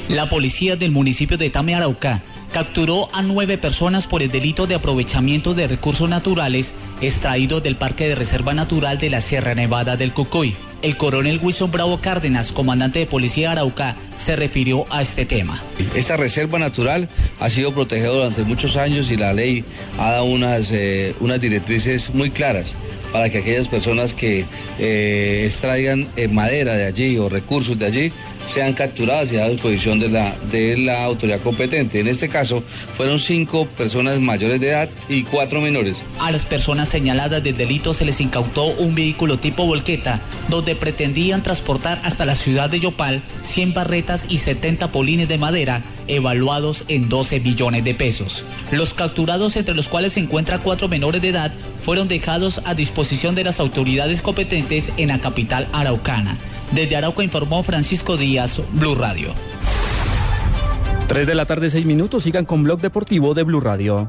S15: La policía del municipio de Tame Arauca capturó a nueve personas por el delito de aprovechamiento de recursos naturales extraídos del Parque de Reserva Natural de la Sierra Nevada del Cocoy. El coronel Wilson Bravo Cárdenas, comandante de Policía de Arauca, se refirió a este tema.
S16: Esta reserva natural ha sido protegida durante muchos años y la ley ha dado unas, eh, unas directrices muy claras para que aquellas personas que eh, extraigan eh, madera de allí o recursos de allí sean capturadas y a disposición de la, de la autoridad competente. En este caso, fueron cinco personas mayores de edad y cuatro menores.
S15: A las personas señaladas del delito se les incautó un vehículo tipo volqueta, donde pretendían transportar hasta la ciudad de Yopal 100 barretas y 70 polines de madera, evaluados en 12 billones de pesos. Los capturados, entre los cuales se encuentran cuatro menores de edad, fueron dejados a disposición de las autoridades competentes en la capital araucana. Desde Arauca informó Francisco Díaz, Blue Radio.
S5: 3 de la tarde, 6 minutos. Sigan con Blog Deportivo de Blue Radio.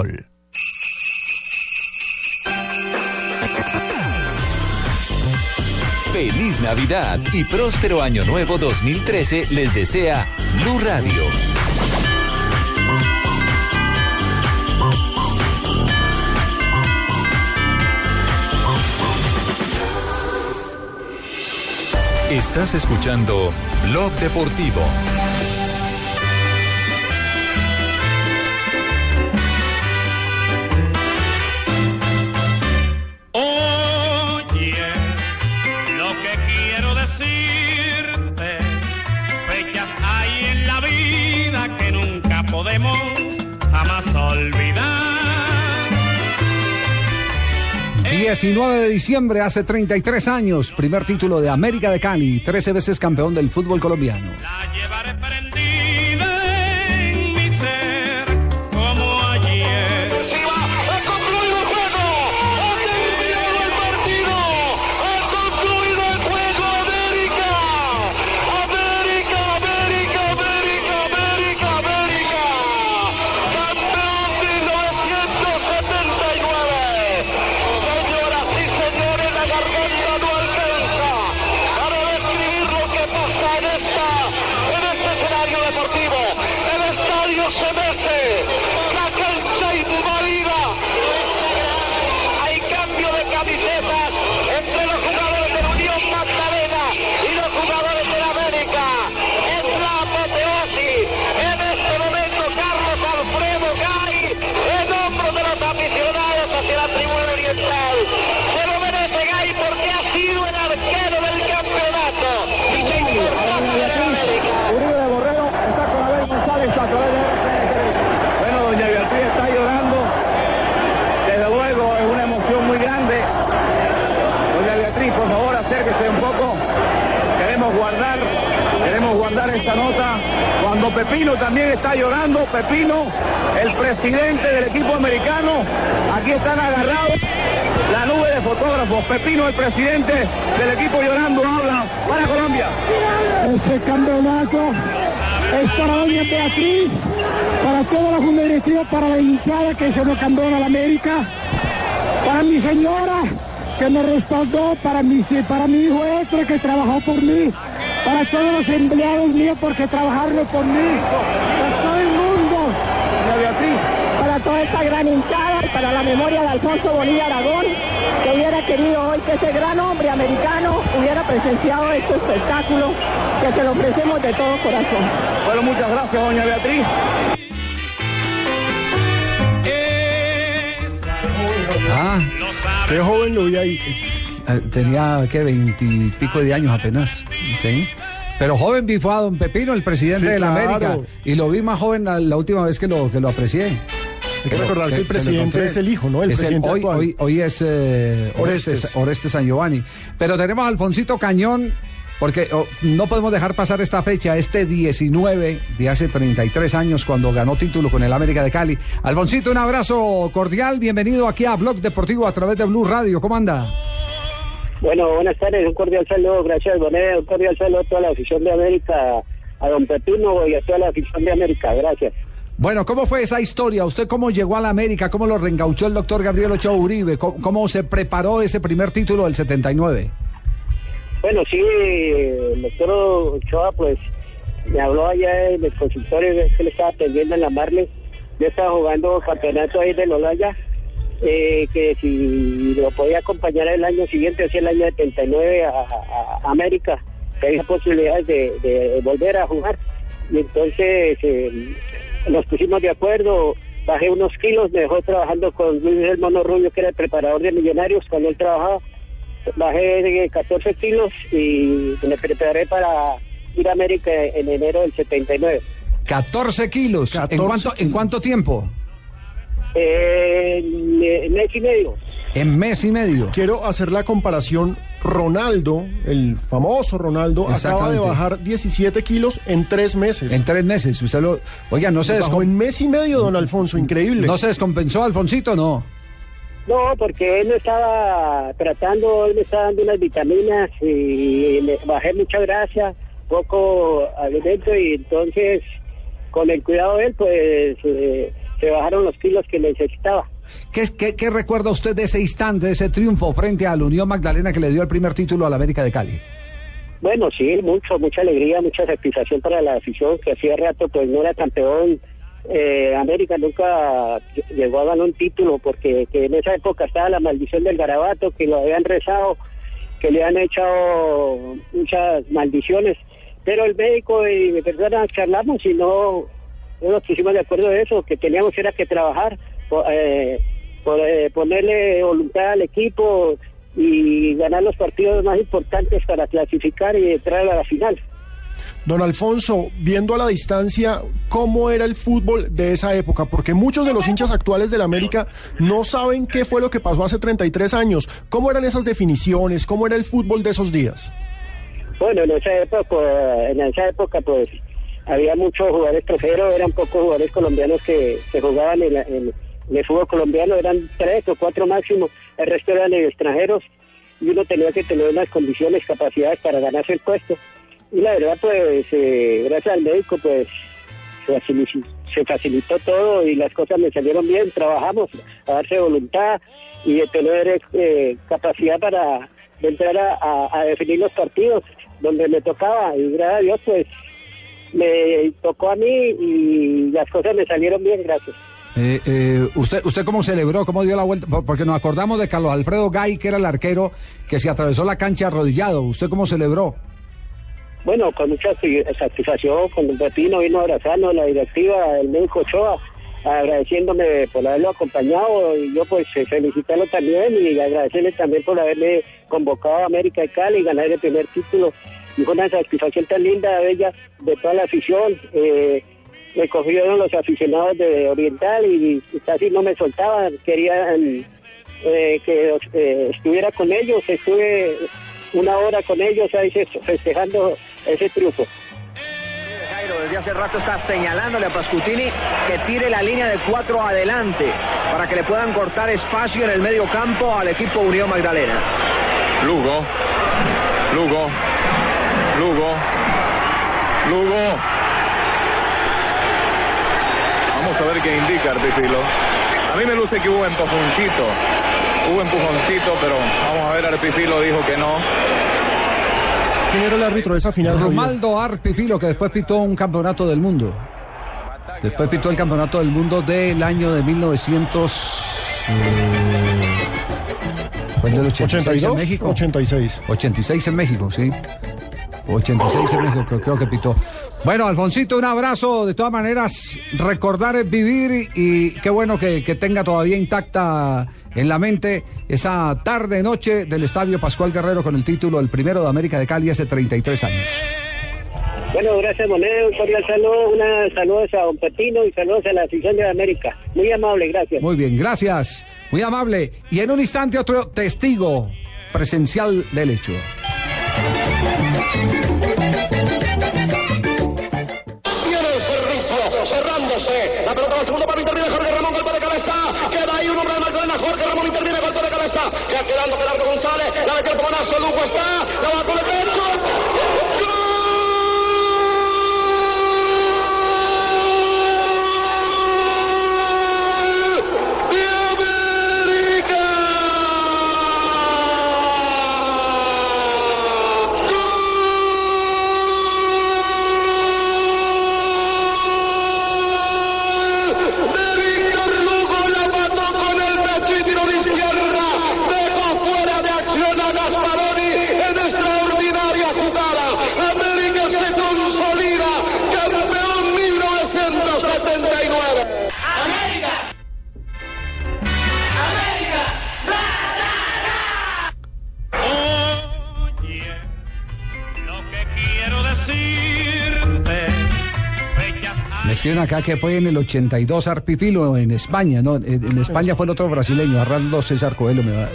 S11: Feliz Navidad y próspero Año Nuevo 2013 les desea Blue Radio. Estás escuchando Blog Deportivo.
S2: 19 de diciembre, hace 33 años, primer título de América de Cali, 13 veces campeón del fútbol colombiano.
S1: La llevaré
S13: Queremos guardar, queremos guardar esta nota. Cuando Pepino también está llorando, Pepino, el presidente del equipo americano, aquí están agarrados la nube de fotógrafos. Pepino, el presidente del equipo llorando, habla para Colombia.
S17: Este campeonato es para doña Beatriz, para la junta directiva, para la hinchada que se nos campeona la América, para mi señora que me respaldó, para mi, para mi hijo extra que trabajó por mí, para todos los empleados míos porque trabajaron por mí, para todo el mundo, para toda esta gran hinchada, para la memoria de Alfonso Bonilla Aragón, que hubiera querido hoy que ese gran hombre americano hubiera presenciado este espectáculo que se lo ofrecemos de todo corazón.
S13: Bueno, muchas gracias, doña Beatriz.
S2: Ah,
S4: Qué joven lo vi ahí.
S2: eh, tenía que veintipico de años apenas, sí. Pero joven vi fue a don Pepino, el presidente
S4: Sí,
S2: de la
S4: claro.
S2: América, y lo vi más joven la, la última vez que lo, que lo aprecié.
S4: Hay que recordar que el presidente es el hijo, ¿no? El
S2: Es
S4: presidente
S2: hoy,
S4: actual.
S2: hoy, hoy es eh, Orestes.
S4: Orestes.
S2: San Giovanni. Pero tenemos a Alfonsito Cañón, porque oh, no podemos dejar pasar esta fecha, este 19 de hace 33 años, cuando ganó título con el América de Cali. Alfonsito, un abrazo cordial, bienvenido aquí a Blog Deportivo a través de Blue Radio. ¿Cómo anda?
S17: Bueno, buenas tardes, un cordial saludo, gracias Bonet, un cordial saludo a toda la afición de América, a don Pepino y a toda la afición de América, gracias.
S2: Bueno, ¿cómo fue esa historia? ¿Usted cómo llegó a la América? ¿Cómo lo reengauchó el doctor Gabriel Ochoa Uribe? ¿Cómo, cómo se preparó ese primer título del 79?
S17: Bueno, sí, el doctor Ochoa, pues, me habló allá en el consultorio que le estaba atendiendo en la Marle. Yo estaba jugando campeonato ahí de Lolaya, eh, que si lo podía acompañar el año siguiente, hacia el año 79 a, a- a América, que había posibilidades de, de volver a jugar. Y entonces eh, nos pusimos de acuerdo, bajé unos kilos, me dejó trabajando con Luis El Mono Rubio, que era el preparador de millonarios cuando él trabajaba bajé de 14 kilos y me preparé para ir a América en enero del 79.
S2: 14 kilos. ¿En,
S4: 14
S2: cuánto, ¿En cuánto tiempo?
S17: En mes y medio.
S2: En mes y medio.
S4: Quiero hacer la comparación. Ronaldo, el famoso Ronaldo, acaba de bajar 17 kilos en tres meses.
S2: En tres meses. Usted lo. Oiga, no se,
S4: Bajó
S2: descom-
S4: en mes y medio, don Alfonso, increíble.
S2: ¿no se descompensó, Alfonsito? No.
S17: No, porque él me estaba tratando, él me estaba dando unas vitaminas y le bajé mucha grasa, poco alimento y entonces con el cuidado de él pues eh, se bajaron los kilos que necesitaba.
S2: ¿Qué, qué, qué recuerda usted de ese instante, de ese triunfo frente a la Unión Magdalena que le dio el primer título a la América de Cali?
S17: Bueno, sí, mucho, mucha alegría, mucha satisfacción para la afición que hacía rato pues no era campeón. Eh, América nunca llegó a ganar un título porque que en esa época estaba la maldición del garabato, que lo habían rezado, que le han echado muchas maldiciones. Pero el médico y mi persona charlamos y no, no nos pusimos de acuerdo de eso, que teníamos era que trabajar, po- eh, por, eh, ponerle voluntad al equipo y ganar los partidos más importantes para clasificar y entrar a la final.
S4: Don Alfonso, viendo a la distancia cómo era el fútbol de esa época, porque muchos de los hinchas actuales del América no saben qué fue lo que pasó hace 33 años. ¿Cómo eran esas definiciones? ¿Cómo era el fútbol de esos días?
S17: Bueno, en esa época, en esa época pues había muchos jugadores extranjeros, eran pocos jugadores colombianos que, que jugaban en, en el fútbol colombiano, eran tres o cuatro máximo, el resto eran extranjeros y uno tenía que tener unas condiciones, capacidades para ganarse el puesto. Y la verdad pues eh, gracias al médico pues se facilitó, se facilitó todo y las cosas me salieron bien, trabajamos a darse voluntad y de tener eh, capacidad para entrar a, definir los partidos donde me tocaba y gracias a Dios pues me tocó a mí y las cosas me salieron bien, gracias.
S2: Eh, eh, ¿usted, ¿Usted cómo celebró? ¿Cómo dio la vuelta? Por- Porque nos acordamos de Carlos Alfredo Gay, que era el arquero que se atravesó la cancha arrodillado. ¿Usted cómo celebró?
S17: Bueno, con mucha satisfacción, con Pepino vino a la directiva, el médico Ochoa, agradeciéndome por haberlo acompañado y yo pues eh, felicitarlo también y agradecerle también por haberme convocado a América de Cali y ganar el primer título. Y fue una satisfacción tan linda, bella, de toda la afición. Eh, me cogieron los aficionados de Oriental y, casi no me soltaban, querían eh, que eh, estuviera con ellos, estuve una hora con ellos ahí fe- festejando ese triunfo.
S18: Jairo desde hace rato está señalándole a Pascutini que tire la línea de cuatro adelante para que le puedan cortar espacio en el medio campo al equipo Unión Magdalena.
S19: Lugo, Lugo, Lugo, Lugo. Vamos a ver qué indica Arpifilo. A mí me luce que hubo empujoncito, hubo empujoncito, pero vamos a ver, Arpifilo dijo que no.
S4: ¿Quién era el árbitro de esa final?
S2: Romaldo Arpifilo, que después pitó un campeonato del mundo. Después pitó el campeonato del mundo del año de 1900. eh, ¿Fue el del 86 en
S4: 82,
S2: México?
S4: 86.
S2: 86 en México, sí. 86 en México, creo, que pitó. Bueno, Alfonsito, un abrazo. De todas maneras, recordar es vivir y qué bueno que, que tenga todavía intacta en la mente esa tarde, noche del Estadio Pascual Guerrero con el título El primero de América de Cali hace 33 años.
S17: Bueno, gracias Moneda, un cordial saludo, una saludos a Don Pepino y saludos a la afición de América. Muy amable, gracias.
S2: Muy bien, gracias. Muy amable. Y en un instante otro testigo presencial del hecho.
S1: Viene servicio, cerrándose. La pelota va al segundo palo, interviene Jorge Ramón, golpe de cabeza. Queda ahí un hombre de Magdalena, Jorge Ramón interviene, golpe de cabeza. Ya quedando Gerardo González, la metió el pomonazo, Lugo está, la va con el derecho.
S2: Escriben acá que fue en el 82 Arpifilo en España, ¿no? En, España fue el otro brasileño, Arnaldo César Coelho. eh,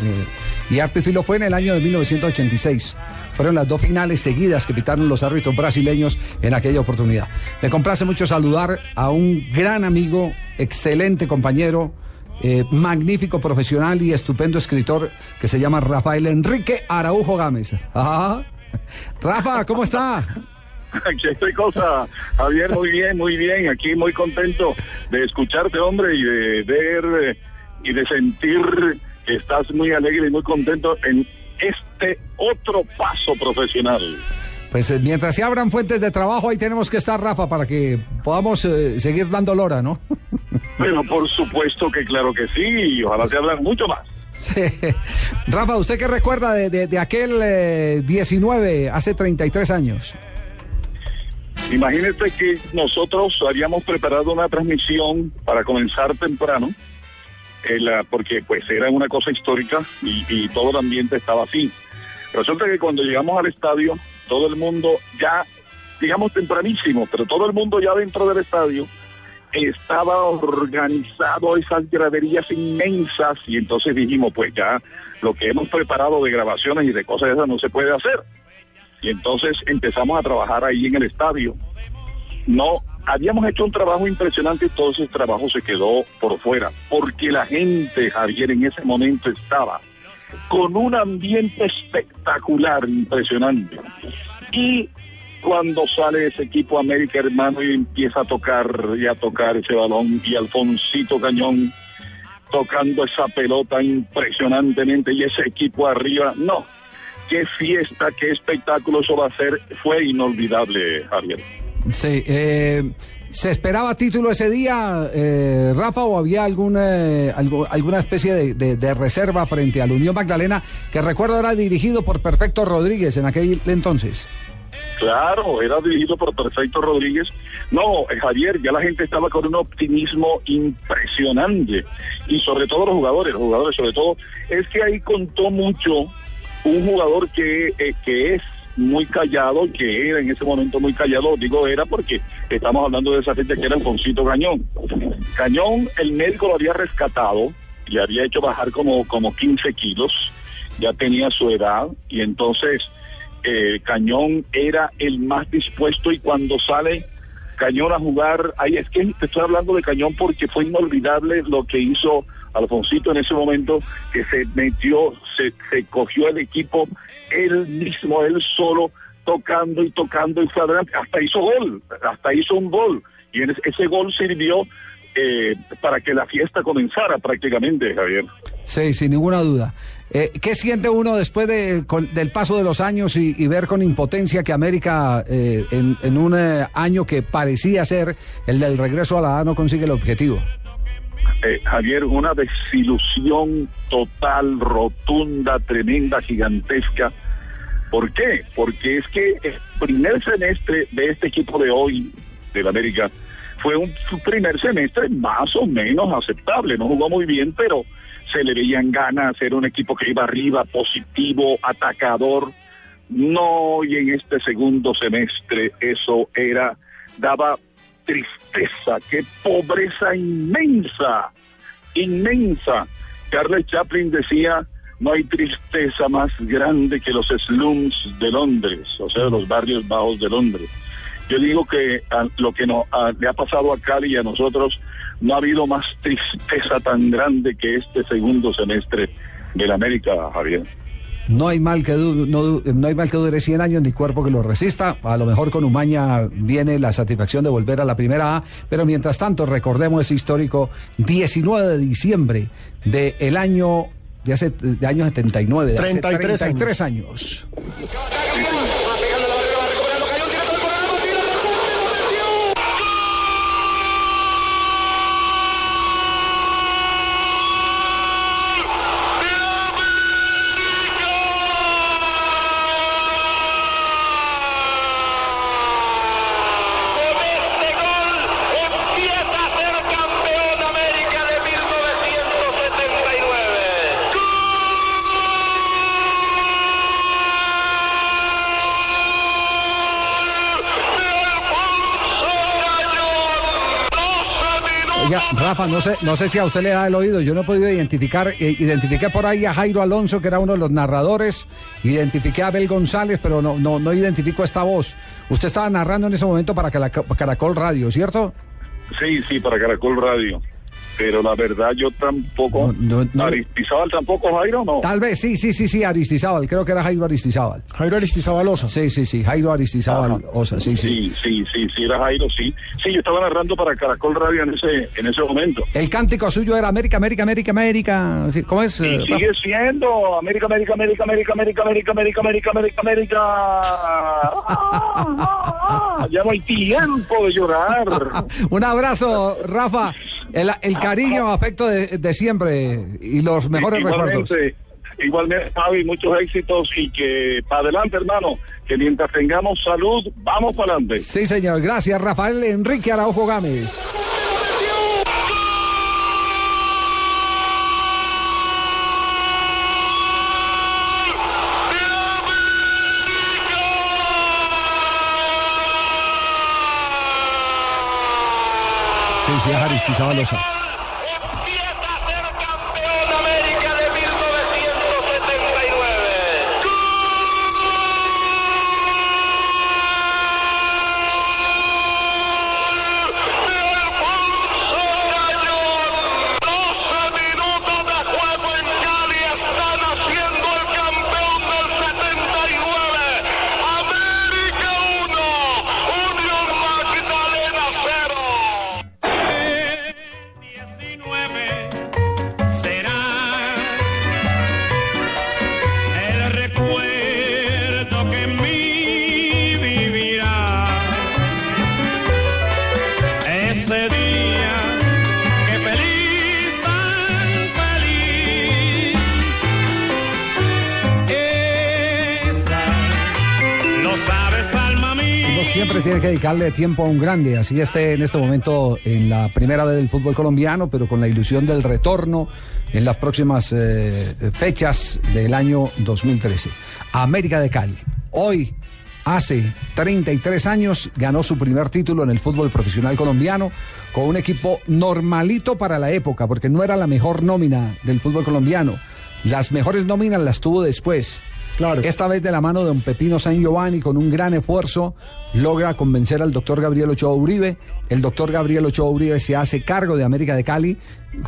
S2: y Arpifilo fue en el año de 1986. Fueron las dos finales seguidas que pitaron los árbitros brasileños en aquella oportunidad. Me complace mucho saludar a un gran amigo, excelente compañero, eh, magnífico profesional y estupendo escritor que se llama Rafael Enrique Araujo Gámez. Ajá. (laughs) Rafa, ¿cómo está? (laughs)
S20: Aquí estoy cosa, Javier, muy bien, muy bien, aquí muy contento de escucharte, hombre, y de ver y de sentir que estás muy alegre y muy contento en este otro paso profesional.
S2: Pues eh, mientras se abran fuentes de trabajo, ahí tenemos que estar, Rafa, para que podamos eh, seguir dando lora, ¿no? (laughs)
S20: Pero por supuesto que claro que sí, y ojalá se hablan mucho más.
S2: Rafa, ¿usted qué recuerda de, de- de aquel eh, 19, hace 33 años?
S20: Imagínate que nosotros habíamos preparado una transmisión para comenzar temprano, eh, porque pues era una cosa histórica y, y todo el ambiente estaba así. Resulta que cuando llegamos al estadio, todo el mundo ya, digamos tempranísimo, pero todo el mundo ya dentro del estadio estaba organizado esas graderías inmensas y entonces dijimos, pues ya lo que hemos preparado de grabaciones y de cosas esas no se puede hacer. Y entonces empezamos a trabajar ahí en el estadio. No, habíamos hecho un trabajo impresionante y todo ese trabajo se quedó por fuera, porque la gente, Javier, en ese momento estaba con un ambiente espectacular, impresionante. Y cuando sale ese equipo América Hermano y empieza a tocar y a tocar ese balón y Alfonsito Cañón tocando esa pelota impresionantemente y ese equipo arriba, no, qué fiesta, qué espectáculo eso va a ser, fue inolvidable, Javier.
S2: Sí, eh, ¿se esperaba título ese día, eh, Rafa, o había alguna, algo- alguna especie de, de- de reserva frente a la Unión Magdalena, que recuerdo era dirigido por Perfecto Rodríguez en aquel entonces?
S20: Claro, era dirigido por Perfecto Rodríguez. No, eh, Javier, ya la gente estaba con un optimismo impresionante. Y sobre todo los jugadores, los jugadores sobre todo, es que ahí contó mucho un jugador que, eh, que es muy callado, que era en ese momento muy callado, digo era porque estamos hablando de esa gente que era Alfonsito Cañón. Cañón, el médico lo había rescatado y había hecho bajar como, como 15 kilos, ya tenía su edad y entonces eh, Cañón era el más dispuesto y cuando sale Cañón a jugar, ahí es que te estoy hablando de Cañón porque fue inolvidable lo que hizo Alfonsito en ese momento, que se metió, se, se cogió el equipo él mismo, él solo, tocando y tocando y fue adelante, hasta hizo gol, hasta hizo un gol, y en ese, ese gol sirvió eh, para que la fiesta comenzara prácticamente, Javier.
S2: Sí, sin ninguna duda. Eh, ¿Qué siente uno después de, con- del paso de los años y, ver con impotencia que América eh, en, un eh, año que parecía ser el del regreso a la A no consigue el objetivo?
S20: Eh, Javier, una desilusión total, rotunda, tremenda, gigantesca. ¿Por qué? Porque es que el primer semestre de este equipo de hoy, del América, fue un primer semestre más o menos aceptable. No jugó muy bien, pero se le veían ganas, era un equipo que iba arriba, positivo, atacador. No, y en este segundo semestre eso era, daba tristeza, qué pobreza inmensa, inmensa. Charles Chaplin decía, no hay tristeza más grande que los slums de Londres, o sea, los barrios bajos de Londres. Yo digo que a lo que no, le ha pasado a Cali y a nosotros, no ha habido más tristeza tan grande que este segundo semestre del América, Javier.
S2: No hay mal que du- no, hay mal que dure 100 años ni cuerpo que lo resista. A lo mejor con Umaña viene la satisfacción de volver a la primera A, pero mientras tanto recordemos ese histórico 19 de diciembre del año de hace de año 79, de hace
S4: 33 años.
S2: 33 años. No sé, no sé si a usted le da el oído. Yo no he podido identificar, eh, identifiqué por ahí a Jairo Alonso, que era uno de los narradores, identifiqué a Abel González, pero no, no, no identifico esta voz. Usted estaba narrando en ese momento para Caracol Radio, ¿cierto?
S20: Sí, sí, para Caracol Radio. Pero la verdad yo tampoco... Aristizábal tampoco, Jairo, no.
S2: Tal vez, sí, sí, sí, sí, Aristizábal, creo que era Jairo Aristizábal.
S4: Jairo Aristizábal Osa.
S2: Sí, sí, sí, Jairo Aristizábal
S20: Ajá.
S2: Osa, sí, sí.
S20: Sí, sí, sí, sí, era Jairo, sí. Sí, yo estaba narrando para Caracol Radio en ese, en ese momento.
S2: El cántico suyo era América, América, América, América. Sí, ¿Cómo es?
S20: Y
S2: eh,
S20: sigue siendo América, América, América, América, América, América, América, América, América, América. Ah, Ya no hay tiempo de llorar.
S2: Un abrazo, Rafa. El, el cariño, afecto de, de siempre y los mejores recuerdos.
S20: Igualmente, igualmente, Javi, muchos éxitos y que para adelante, hermano, que mientras tengamos salud, vamos para adelante.
S2: Sí, señor. Gracias, Rafael Enrique Araujo Gámez. Sí, sí, es Aristizábal Osa. Tiene que dedicarle tiempo a un grande, así esté en este momento en la primera vez del fútbol colombiano, pero con la ilusión del retorno en las próximas eh, fechas del año 2013. América de Cali. Hoy, hace 33 años, ganó su primer título en el fútbol profesional colombiano con un equipo normalito para la época, porque no era la mejor nómina del fútbol colombiano. Las mejores nóminas las tuvo después. Esta vez de la mano de don Pepino San Giovanni, con un gran esfuerzo, logra convencer al doctor Gabriel Ochoa Uribe. El doctor Gabriel Ochoa Uribe se hace cargo de América de Cali,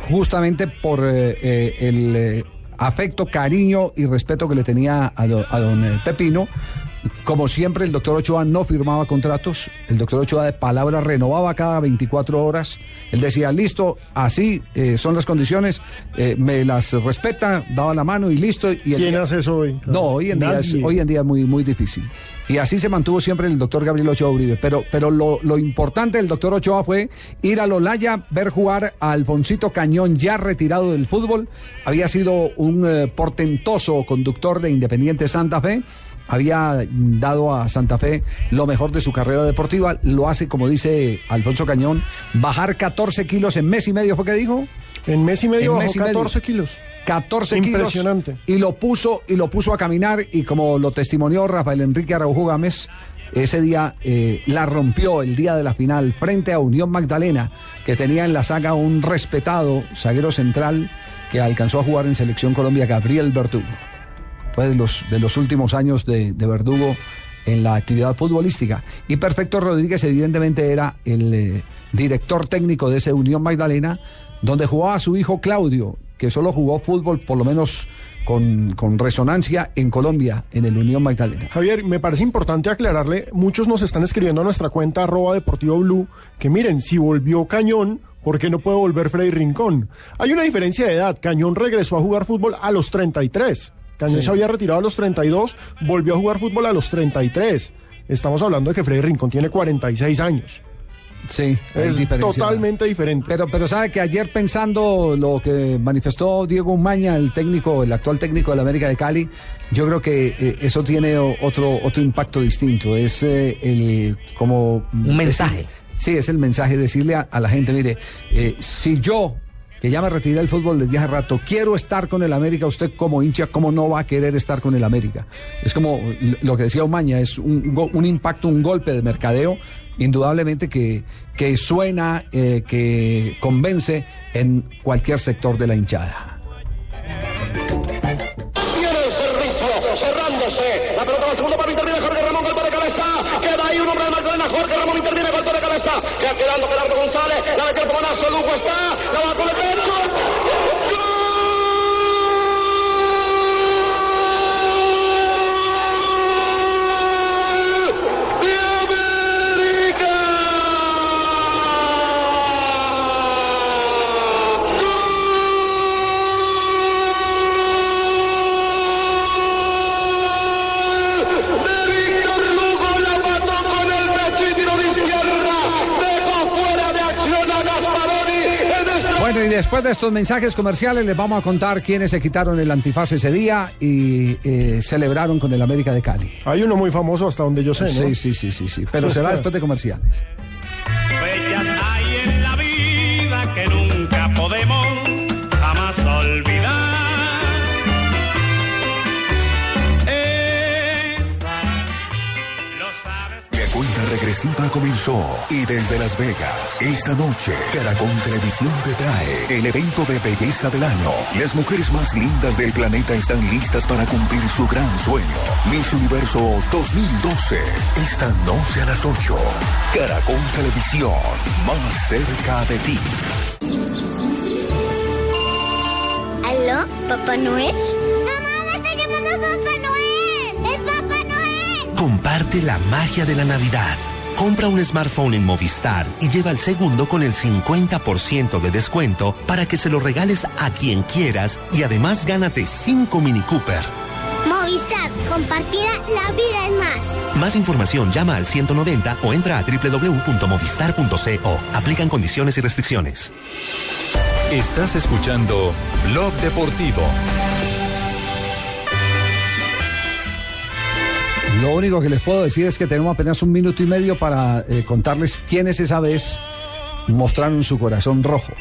S2: justamente por eh, eh, el eh, afecto, cariño y respeto que le tenía a, do- a don Pepino. Como siempre, el doctor Ochoa no firmaba contratos. El doctor Ochoa de palabra renovaba cada 24 horas. Él decía, listo, así eh, son las condiciones, eh, me las respeta, daba la mano y listo. Y
S4: ¿Quién
S2: día-
S4: hace eso hoy?
S2: no, hoy en, día es, hoy en día es muy, muy difícil. Y así se mantuvo siempre el doctor Gabriel Ochoa Uribe. Pero, pero lo, lo importante del doctor Ochoa fue ir a Lolaya, ver jugar a Alfonsito Cañón, ya retirado del fútbol. Había sido un eh, portentoso conductor de Independiente Santa Fe. Había dado a Santa Fe lo mejor de su carrera deportiva. Lo hace, como dice Alfonso Cañón, bajar 14 kilos en mes y medio, ¿fue que dijo?
S4: En mes y medio
S2: En
S4: bajó
S2: mes y medio.
S4: 14 kilos.
S2: 14 kilos.
S4: Impresionante.
S2: Y lo puso, y lo puso a caminar, y como lo testimonió Rafael Enrique Araujo Gámez, ese día eh, la rompió el día de la final frente a Unión Magdalena, que tenía en la saga un respetado zaguero central que alcanzó a jugar en Selección Colombia, Gabriel Verdugo. Los, de los últimos años de, de Verdugo en la actividad futbolística. Y Perfecto Rodríguez, evidentemente, era el eh, director técnico de ese Unión Magdalena, donde jugaba su hijo Claudio, que solo jugó fútbol, por lo menos con, con resonancia, en Colombia, en el Unión Magdalena.
S4: Javier, me parece importante aclararle, muchos nos están escribiendo a nuestra cuenta arroba deportivo blue, que miren, si volvió Cañón, ¿por qué no puede volver Freddy Rincón? Hay una diferencia de edad, Cañón regresó a jugar fútbol a los 33, Cañón
S2: Sí.
S4: se había retirado a los 32, volvió a jugar fútbol a los 33. Estamos hablando de que Freddy Rincón tiene 46 años.
S2: Sí,
S4: es totalmente diferente.
S2: Pero, pero sabe que ayer pensando lo que manifestó Diego Umaña, el técnico, el actual técnico de la América de Cali, yo creo que eh, eso tiene otro, otro impacto distinto. Es eh, el como
S21: Un mensaje.
S2: sí, es el mensaje decirle a, a la gente, mire, eh, si yo que ya me retiré del fútbol desde hace rato, quiero estar con el América, usted como hincha, ¿cómo no va a querer estar con el América? Es como lo que decía Umaña, es un, un impacto, un golpe de mercadeo, indudablemente que, que suena, eh, que convence en cualquier sector de la hinchada.
S22: Quedando Gerardo González. La metió el Lugo está. La va con
S2: después de estos mensajes comerciales les vamos a contar quiénes se quitaron el antifaz ese día y eh, celebraron con el América de Cali.
S4: Hay uno muy famoso hasta donde yo sé, ¿no?
S2: Sí, sí, sí, sí, sí. Pero será después de comerciales.
S23: Regresiva comenzó y desde Las Vegas, esta noche, Caracol Televisión te trae el evento de belleza del año. Las mujeres más lindas del planeta están listas para cumplir su gran sueño. Miss Universo 2012, esta noche a las 8. Caracol Televisión, más cerca de ti.
S9: ¿Aló? ¿Papá Noel? ¡Mamá, me está llamando Papá Noel! ¡Es Papá Noel!
S10: Comparte la magia de la Navidad. Compra un smartphone en Movistar y lleva el segundo con el 50% de descuento para que se lo regales a quien quieras y además gánate 5 Mini Cooper.
S9: Movistar, compartida, la vida es más.
S10: Más información llama al 190 o entra a www.movistar.co. Aplican condiciones y restricciones.
S11: Estás escuchando Blog Deportivo.
S2: Lo único que les puedo decir es que tenemos apenas un minuto y medio para eh, contarles quiénes esa vez mostraron su corazón rojo.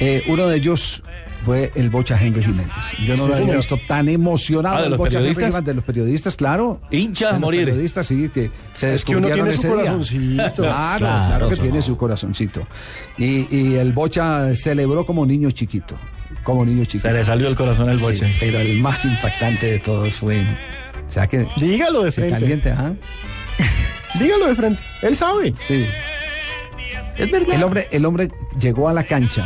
S2: Eh, uno de ellos fue el Bocha Henry Jiménez. Yo no
S21: Sí,
S2: lo había visto tan emocionado
S21: Ah, ¿de
S2: el
S21: los
S2: Bocha Henry
S21: periodistas?
S2: Jiménez, de los periodistas, claro.
S21: Hincha a
S2: De los
S21: morir.
S2: periodistas, sí, que se
S4: Es que uno tiene su
S2: ese día.
S4: corazoncito.
S2: Claro, (laughs)
S4: Claro,
S2: claro, que tiene
S4: no.
S2: su corazoncito. Y, y el Bocha celebró como niño chiquito. Como niño chiquito.
S21: Se le salió el corazón al Bocha.
S2: Sí, pero el más impactante de todos fue. O sea que.
S4: Dígalo de
S2: se
S4: frente.
S2: caliente, ¿ah? (laughs)
S4: Dígalo de frente. Él sabe.
S2: Sí. Es verdad. El hombre, el hombre llegó a la cancha,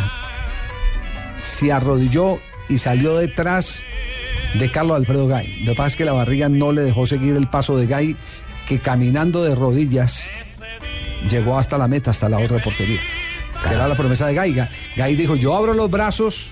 S2: se arrodilló y salió detrás de Carlos Alfredo Gay. Lo que pasa es que la barriga no le dejó seguir el paso de Gay, que caminando de rodillas llegó hasta la meta, hasta la otra portería. Que era la promesa de Gay. Ga- Gay dijo, yo abro los brazos,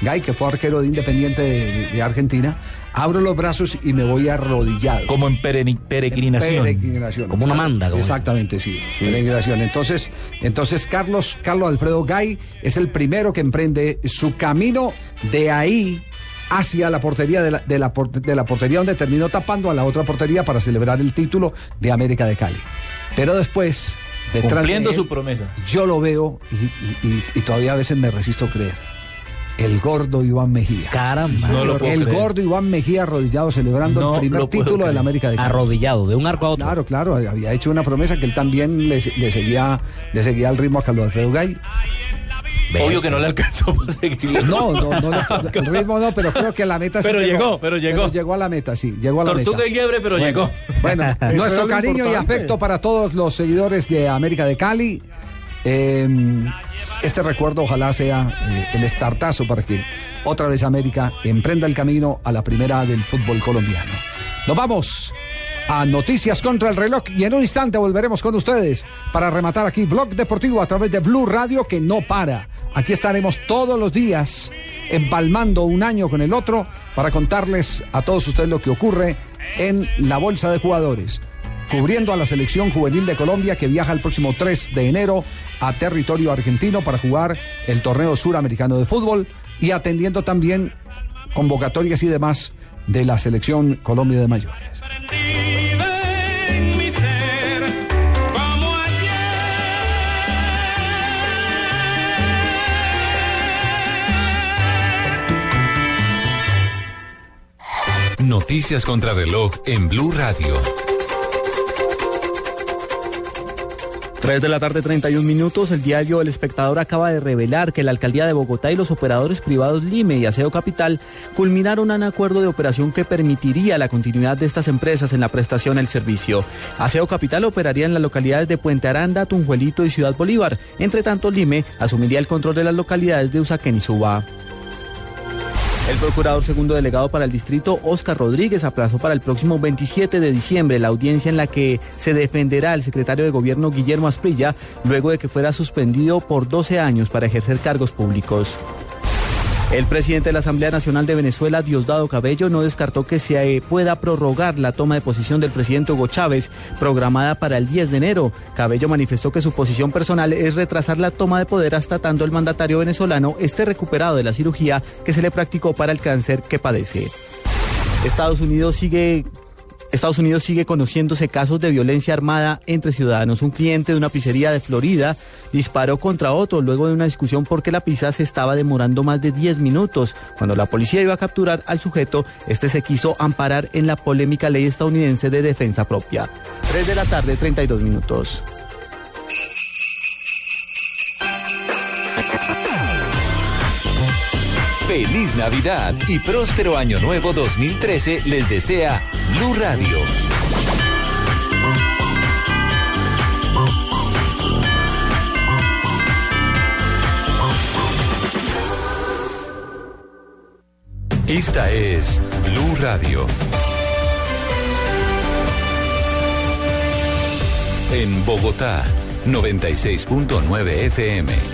S2: Gay, que fue arquero de Independiente de, de Argentina, abro los brazos y me voy arrodillado.
S21: Como en peregrinación.
S2: Peregrinación.
S21: Como una manda. como
S2: Exactamente, sí. Peregrinación. Entonces, entonces Carlos, Carlos Alfredo Gay es el primero que emprende su camino de ahí hacia la portería de la, de la, por- de la portería donde terminó tapando a la otra portería para celebrar el título de América de Cali. Pero después, detrás de
S21: Cumpliendo
S2: él,
S21: su promesa.
S2: yo lo veo y, y- y- y todavía a veces me resisto a creer. El gordo Iván Mejía.
S24: Caramba.
S21: No lo puedo
S2: el
S21: creer.
S2: gordo Iván Mejía arrodillado celebrando
S21: No
S2: el primer título de la América de Cali.
S24: Arrodillado, de un arco a otro.
S2: Claro, claro, había hecho una promesa que él también le, le seguía, le seguía el ritmo a Carlos Alfredo Gay.
S21: Obvio que no le alcanzó para seguirlo.
S2: No, no, no, le- (laughs) el ritmo no, pero creo que la meta sí
S21: Pero llegó, pero llegó.
S2: llegó a la meta, sí, llegó a la
S21: Tortuga
S2: meta.
S21: y liebre, pero
S2: Bueno,
S21: llegó.
S2: Bueno, (laughs) nuestro cariño y afecto para todos los seguidores de América de Cali. Eh, este recuerdo ojalá sea eh, el estartazo para que otra vez América emprenda el camino a la primera del fútbol colombiano. Nos vamos a Noticias contra el reloj y en un instante volveremos con ustedes para rematar aquí Blog Deportivo a través de Blue Radio que no para. Aquí estaremos todos los días empalmando un año con el otro para contarles a todos ustedes lo que ocurre en la bolsa de jugadores cubriendo a la selección juvenil de Colombia que viaja el próximo 3 de enero a territorio argentino para jugar el torneo suramericano de fútbol y atendiendo también convocatorias y demás de la selección Colombia de mayores.
S11: Noticias contra reloj en Blue Radio.
S5: 3 de la tarde, 31 minutos. El diario El Espectador acaba de revelar que la alcaldía de Bogotá y los operadores privados Lime y Aseo Capital culminaron un acuerdo de operación que permitiría la continuidad de estas empresas en la prestación del servicio. Aseo Capital operaría en las localidades de Puente Aranda, Tunjuelito y Ciudad Bolívar. Entre tanto, Lime asumiría el control de las localidades de Usaquén y Suba. El procurador segundo delegado para el distrito, Oscar Rodríguez, aplazó para el próximo 27 de diciembre la audiencia en la que se defenderá el secretario de gobierno Guillermo Asprilla luego de que fuera suspendido por 12 años para ejercer cargos públicos. El presidente de la Asamblea Nacional de Venezuela, Diosdado Cabello, no descartó que se eh, pueda prorrogar la toma de posición del presidente Hugo Chávez, programada para el 10 de enero. Cabello manifestó que su posición personal es retrasar la toma de poder hasta tanto el mandatario venezolano esté recuperado de la cirugía que se le practicó para el cáncer que padece. Estados Unidos sigue Estados Unidos sigue conociéndose casos de violencia armada entre ciudadanos. Un cliente de una pizzería de Florida disparó contra otro luego de una discusión porque la pizza se estaba demorando más de 10 minutos. Cuando la policía iba a capturar al sujeto, este se quiso amparar en la polémica ley estadounidense de defensa propia. 3 de la tarde, 32 minutos.
S11: Feliz Navidad y próspero Año Nuevo 2013 les desea Blue Radio. Esta es Blue Radio. En Bogotá, 96.9 FM.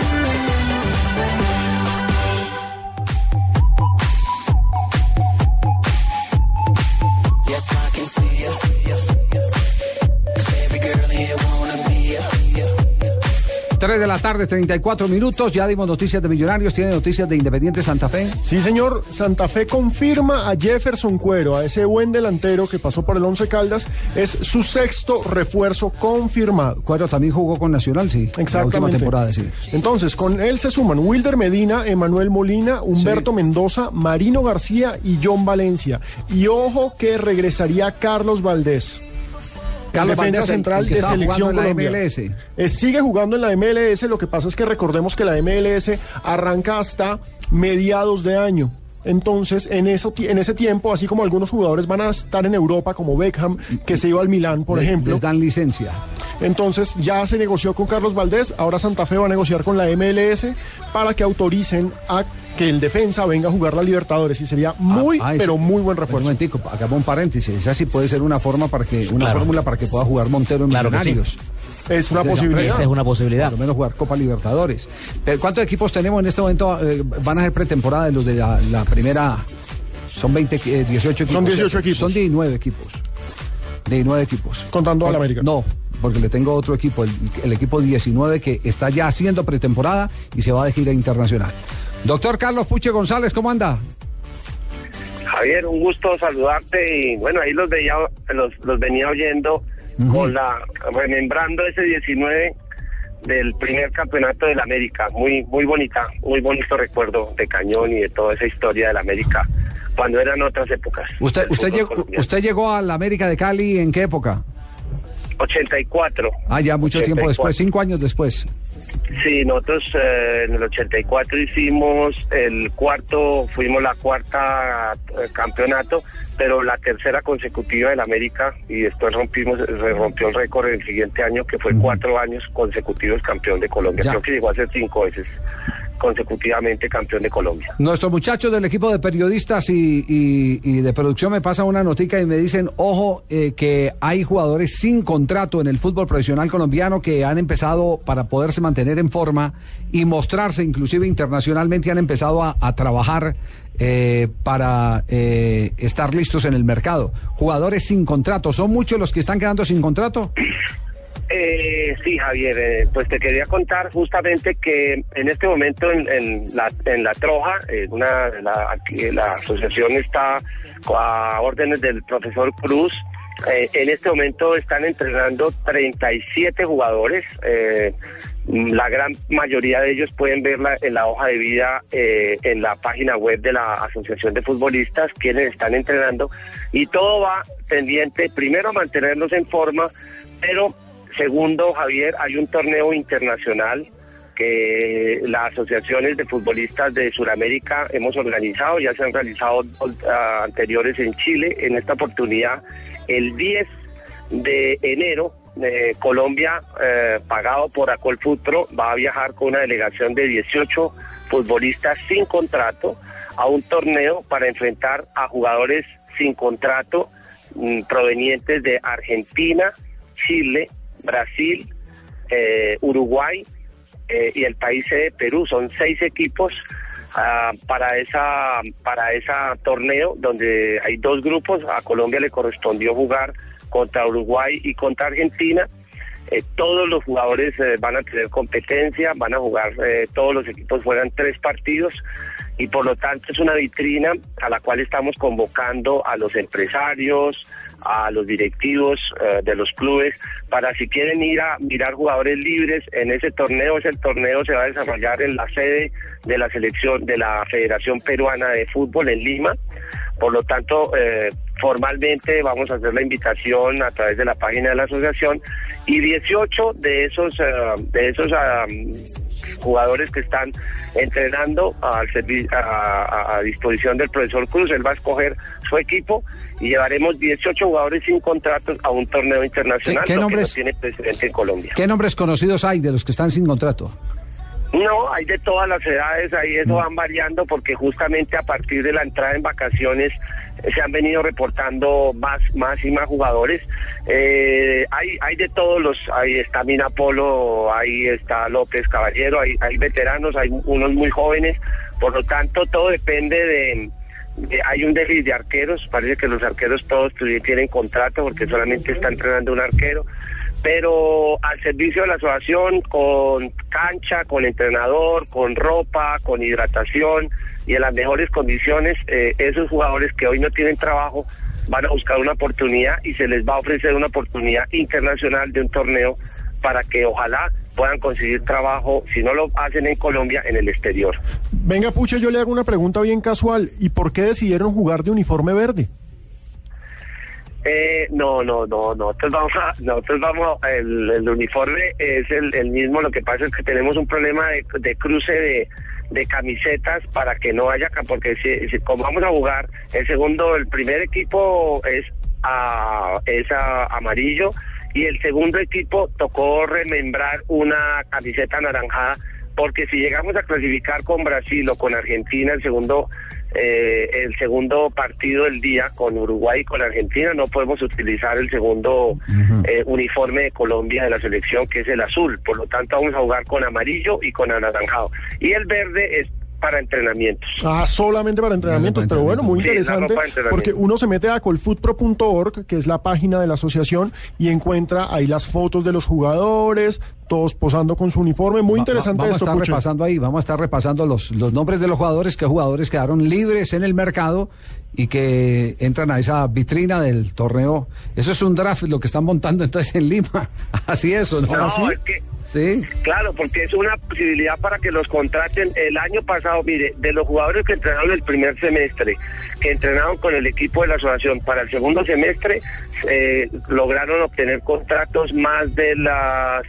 S2: 3 de la tarde, 34 minutos. Ya dimos noticias de Millonarios. ¿Tiene noticias de Independiente Santa Fe?
S4: Sí, señor. Santa Fe confirma a Jefferson Cuero, a ese buen delantero que pasó por el Once Caldas. Es su sexto refuerzo confirmado.
S2: Cuero también jugó con Nacional, sí. La
S4: Exactamente.
S2: última temporada, sí.
S4: Entonces, con él se suman Wilder Medina, Emanuel Molina, Humberto Mendoza, Marino García y John Valencia. Y ojo que regresaría Carlos Valdés.
S2: Carlos
S4: defensa central de selección
S2: jugando en la
S4: Colombia.
S2: MLS.
S4: Eh, sigue jugando en la MLS, lo que pasa es que recordemos que la MLS arranca hasta mediados de año. Entonces, en, eso, en ese tiempo, así como algunos jugadores van a estar en Europa, como Beckham, que se iba al Milán, por
S2: Le-
S4: ejemplo.
S2: Les dan licencia.
S4: Entonces ya se negoció con Carlos Valdés, ahora Santa Fe va a negociar con la MLS para que autoricen a que el defensa venga a jugar la Libertadores y sería muy,
S2: Ah,
S4: pero
S2: ese-
S4: muy buen
S2: Un
S4: refuerzo.
S2: momentico, hagamos un paréntesis. Esa sí puede ser una forma para que, una
S4: Claro.
S2: fórmula para que pueda jugar Montero en
S4: Claro que sí. Es una posibilidad. Esa es una
S5: posibilidad.
S2: Por lo menos jugar Copa Libertadores. Pero ¿Cuántos equipos tenemos en este momento? eh, van a ser pretemporada de los de la, la primera. Son 20, eh, 18 equipos.
S4: Son 18
S2: ¿cierto?
S4: equipos.
S2: Son 19 equipos. 19 equipos.
S4: Contando al América.
S2: No, porque le tengo otro equipo, el, el equipo 19 que está ya haciendo pretemporada y se va de gira internacional. Doctor Carlos Puche González, ¿cómo anda?
S24: Javier, un gusto saludarte y bueno, ahí los veía, los, los venía oyendo con la remembrando ese 19 del primer campeonato del América, muy muy bonita, muy bonito recuerdo de Cañón y de toda esa historia del América cuando eran otras épocas.
S2: Usted, usted, llegó, usted llegó a la América de Cali en qué época?
S24: 84.
S2: Ah, ya mucho tiempo
S24: 84.
S2: después, cinco años después.
S24: Sí, nosotros eh, en el 84 hicimos el cuarto, fuimos la cuarta eh, campeonato, pero la tercera consecutiva del América y después rompimos, se rompió el récord el siguiente año que fue cuatro años consecutivos campeón de Colombia.
S2: Ya.
S24: Creo que llegó a ser cinco veces consecutivamente campeón de Colombia.
S2: Nuestros muchachos del equipo de periodistas y, y- y de producción me pasan una notica y me dicen, ojo, eh, que hay jugadores sin contrato en el fútbol profesional colombiano que han empezado para poderse mantener en forma y mostrarse inclusive internacionalmente, han empezado a, a trabajar eh, para eh, estar listos en el mercado. Jugadores sin contrato, ¿son muchos los que están quedando sin contrato?
S24: Eh, sí, Javier, eh, pues te quería contar justamente que en este momento en, la, Troja, eh, una, la, asociación está a órdenes del profesor Cruz. eh, en este momento están entrenando 37 jugadores. eh, la gran mayoría de ellos pueden verla en la hoja de vida eh, en la página web de la Asociación de Futbolistas, quienes están entrenando. Y todo va pendiente, primero, mantenerlos en forma, pero Segundo, Javier, hay un torneo internacional que las asociaciones de futbolistas de Sudamérica hemos organizado, ya se han realizado ah, anteriores en Chile. En esta oportunidad, el 10 de enero, eh, Colombia, eh, pagado por Acol Futuro, va a viajar con una delegación de 18 futbolistas sin contrato a un torneo para enfrentar a jugadores sin contrato mm, provenientes de Argentina, Chile, Brasil, eh, Uruguay eh, y el país de Perú. Son seis equipos ah, para esa para ese torneo donde hay dos grupos. A Colombia le correspondió jugar contra Uruguay y contra Argentina. Eh, todos los jugadores van a tener competencia, van a jugar, todos los equipos juegan tres partidos y por lo tanto es una vitrina a la cual estamos convocando a los empresarios, a los directivos eh, de los clubes para si quieren ir a mirar jugadores libres en ese torneo, ese torneo se va a desarrollar en la sede de la selección de la Federación Peruana de Fútbol en Lima. Por lo tanto, eh, formalmente vamos a hacer la invitación a través de la página de la asociación y 18 de esos eh, de esos ah, jugadores que están entrenando al a- a disposición del profesor Cruz. Él va a escoger su equipo y llevaremos 18 jugadores sin contratos a un torneo internacional,
S2: ¿Qué- qué
S24: lo que no
S2: nombres?
S24: tiene precedente en Colombia.
S2: ¿Qué nombres conocidos hay de los que están sin contrato?
S24: No, hay de todas las edades, ahí eso van variando porque justamente a partir de la entrada en vacaciones eh, se han venido reportando más, más y más jugadores. Eh, hay, hay de todos los, ahí está Mina Polo, ahí está López Caballero, hay, hay veteranos, hay unos muy jóvenes, por lo tanto todo depende de, de- hay un déficit de arqueros, parece que los arqueros todos tu- tienen contrato porque solamente está entrenando un arquero pero al servicio de la asociación con cancha, con entrenador, con ropa, con hidratación y en las mejores condiciones, eh, esos jugadores que hoy no tienen trabajo van a buscar una oportunidad y se les va a ofrecer una oportunidad internacional de un torneo para que ojalá puedan conseguir trabajo, si no lo hacen en Colombia, en el exterior.
S4: Venga, Puche, yo le hago una pregunta bien casual. ¿Y por qué decidieron jugar de uniforme verde?
S24: Eh, no, no, no, nosotros vamos a, nosotros vamos, el, el uniforme es el, el mismo, lo que pasa es que tenemos un problema de, de cruce de, de camisetas para que no haya, porque si, si- como vamos a jugar, el segundo, el primer equipo es, a, es a- amarillo y el segundo equipo tocó remembrar una camiseta anaranjada porque si llegamos a clasificar con Brasil o con Argentina el segundo eh, el segundo partido del día con Uruguay y con Argentina no podemos utilizar el segundo eh, uniforme de Colombia de la selección que es el azul. Por lo tanto vamos a jugar con amarillo y con anaranjado. Y el verde es para entrenamientos
S4: Ah, solamente para entrenamientos, pero bueno, muy interesante porque uno se mete a colfootpro.org, que es la página de la asociación, y encuentra ahí las fotos de los jugadores, todos posando con su uniforme. Muy interesante
S2: va- vamos
S4: esto,
S2: a estar repasando ahí, vamos a estar repasando los, los nombres de los jugadores, qué jugadores quedaron libres en el mercado y que entran a esa vitrina del torneo. Eso es un draft lo que están montando entonces en Lima. (laughs) Así es, ¿o ¿no?
S24: No,
S2: ¿Así?
S24: es que
S2: Sí.
S24: Claro, porque es una posibilidad para que los contraten. El año pasado, mire, de los jugadores que entrenaron el primer semestre, que entrenaron con el equipo de la asociación para el segundo semestre, eh, lograron obtener contratos más de la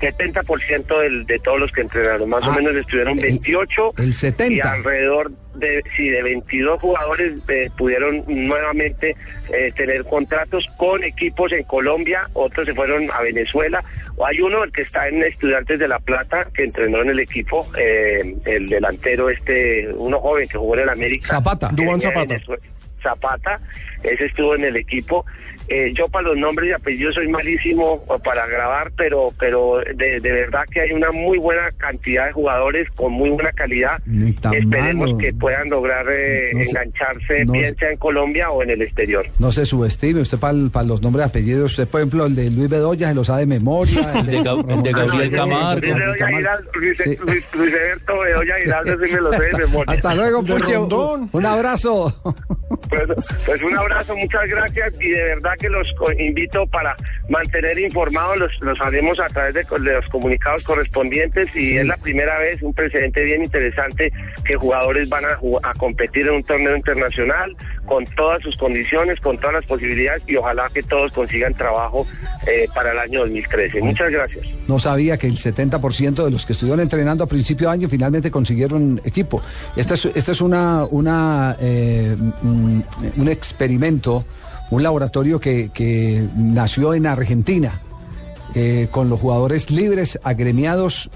S24: 70% del, de todos los que entrenaron. Más o
S2: Ah,
S24: menos estuvieron
S2: el-
S24: 28
S2: el 70.
S24: y alrededor de, sí, de 22 jugadores eh, pudieron nuevamente eh, tener contratos con equipos en Colombia, otros se fueron a Venezuela. O hay uno, el que está en Estudiantes de La Plata, que entrenó en el equipo, eh, el delantero este, uno joven que jugó en el América.
S2: Zapata.
S24: venía de
S4: Zapata.
S24: Zapata, ese estuvo en el equipo. Eh, yo para los nombres y apellidos soy malísimo para grabar, pero pero de, de verdad que hay una muy buena cantidad de jugadores con muy buena calidad. Esperemos
S2: malo.
S24: que puedan lograr eh,
S2: No
S24: engancharse,
S2: no
S24: bien sea en Colombia o en el exterior.
S2: No se subestime usted para los nombres y apellidos. Usted, por ejemplo, el de Luis Bedoya se lo sabe de memoria. (laughs) El
S21: De Gab- el de Gabriel Camargo.
S24: Luis Bedoya Giraldo, Luis,
S2: Sí.
S24: Luis, Luis Alberto Bedoya (laughs) Giraldo, sí me lo sé de memoria.
S2: Hasta luego,
S4: De
S2: Puche. Un abrazo.
S24: Pues, pues un abrazo, muchas gracias y de verdad que los invito para mantener informados, los, los haremos a través de, los comunicados correspondientes y
S2: Sí.
S24: es la primera vez, un precedente bien interesante que jugadores van a, a competir en un torneo internacional con todas sus condiciones, con todas las posibilidades y ojalá que todos consigan trabajo eh, para el año 2013. Muchas gracias.
S2: No sabía que el 70% de los que estuvieron entrenando a principio de año finalmente consiguieron equipo. Este es, este es una, una, eh, un experimento, un laboratorio que, que nació en Argentina, eh, con los jugadores libres, agremiados,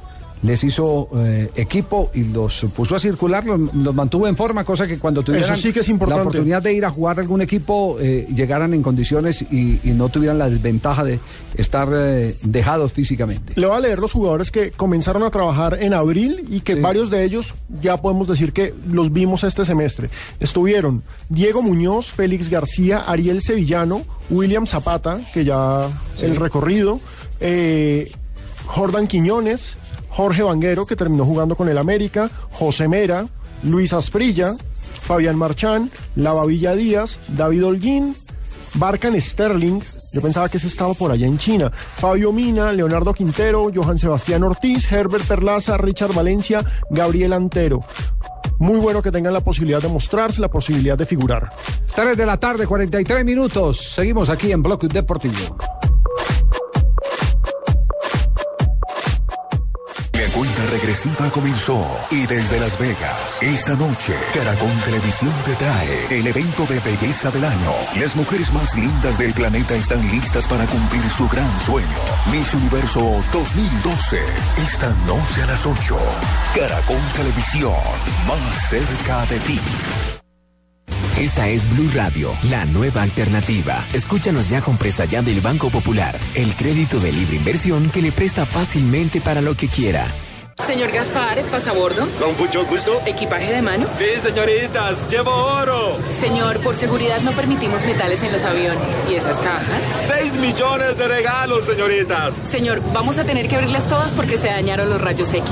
S2: les hizo eh, equipo y los puso a circular, los, los mantuvo en forma, cosa que cuando tuvieran
S4: sí que es
S2: la oportunidad de ir a jugar a algún equipo, eh, llegaran en condiciones y, y no tuvieran la desventaja de estar eh, dejados físicamente.
S4: Le voy a leer los jugadores que comenzaron a trabajar en abril y que
S2: Sí.
S4: varios de ellos ya podemos decir que los vimos este semestre. Estuvieron Diego Muñoz, Félix García, Ariel Sevillano, William Zapata, que ya el recorrido, Jordan Quiñones, Jorge Vanguero, que terminó jugando con el América, José Mera, Luis Asprilla, Fabián Marchán, Lavavilla Díaz, David Holguín, Barcan Sterling, yo pensaba que ese estaba por allá en China. Fabio Mina, Leonardo Quintero, Johan Sebastián Ortiz, Herbert Perlaza, Richard Valencia, Gabriel Antero. Muy bueno que tengan la posibilidad de mostrarse, la posibilidad de figurar.
S2: 3 de la tarde, 43 minutos. Seguimos aquí en Bloque Deportivo.
S23: Regresiva comenzó y desde Las Vegas, esta noche, Caracol Televisión te trae el evento de belleza del año. Las mujeres más lindas del planeta están listas para cumplir su gran sueño. Miss Universo 2012, esta noche a las 8. Caracol Televisión, más cerca de ti.
S25: Esta es Blue Radio, la nueva alternativa. Escúchanos ya con presta ya del Banco Popular, el crédito de libre inversión que le presta fácilmente para lo que quiera.
S26: Señor Gaspar, pasabordo.
S27: Con mucho gusto.
S26: ¿Equipaje de mano?
S27: Sí, señoritas, llevo oro.
S26: Señor, por seguridad no permitimos metales en los aviones. ¿Y esas cajas?
S27: Seis millones de regalos, señoritas.
S26: Señor, vamos a tener que abrirlas todas porque se dañaron los rayos X.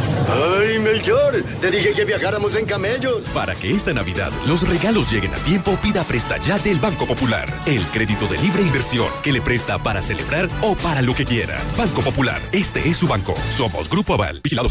S27: Ay, Melchor, te dije que viajáramos en camellos.
S28: Para que esta Navidad los regalos lleguen a tiempo, pida Presta Ya del Banco Popular. El crédito de libre inversión que le presta para celebrar o para lo que quiera. Banco Popular, este es su banco. Somos Grupo Aval, vigilado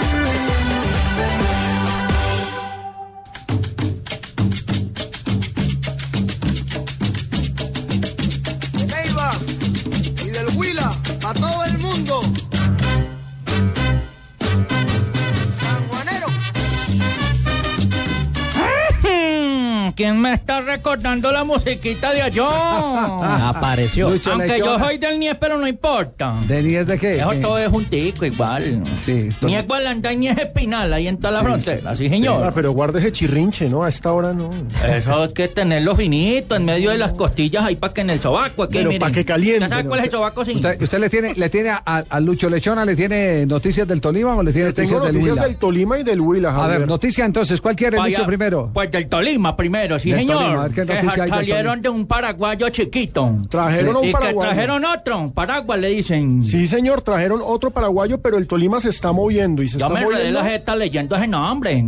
S3: Me está recordando la musiquita de allá? (laughs)
S6: Apareció.
S2: Lucho
S3: Aunque
S2: Lechona.
S3: yo soy del Nies, pero no importa.
S2: ¿De Nies de qué?
S3: Eso todo es juntico igual.
S2: Sí.
S3: Nies Gualanda y Nies Espinal, ahí en toda la frontera, sí, señor.
S4: Ah, pero guarde ese chirrinche, ¿no? A esta hora no.
S3: Eso hay que tenerlo finito, en medio de las costillas, ahí para que en el sobaco. Aquí,
S4: Pero
S3: miren.
S4: pa' que caliente.
S3: ¿Ya sabe cuál es el sobaco? Sí.
S2: ¿Usted, usted le tiene, le tiene a, a Lucho Lechona, le tiene noticias del Tolima o le tiene
S4: Tengo
S2: noticias del
S4: noticias
S2: Huila?
S4: del Tolima y del Huila,
S2: A
S4: Javier.
S2: ver, noticia entonces, ¿cuál quiere
S3: Vaya,
S2: Lucho primero?
S3: Pues del Tolima primero, sí,
S2: Del
S3: señor. Que salieron de un paraguayo chiquito.
S4: Trajeron un
S3: y
S4: paraguayo.
S3: que trajeron otro, paraguas le dicen.
S4: Sí, señor, trajeron otro paraguayo, pero el Tolima se está moviendo y se
S3: Yo
S4: está
S3: me
S4: moviendo.
S3: la jeta leyendo ese nombre.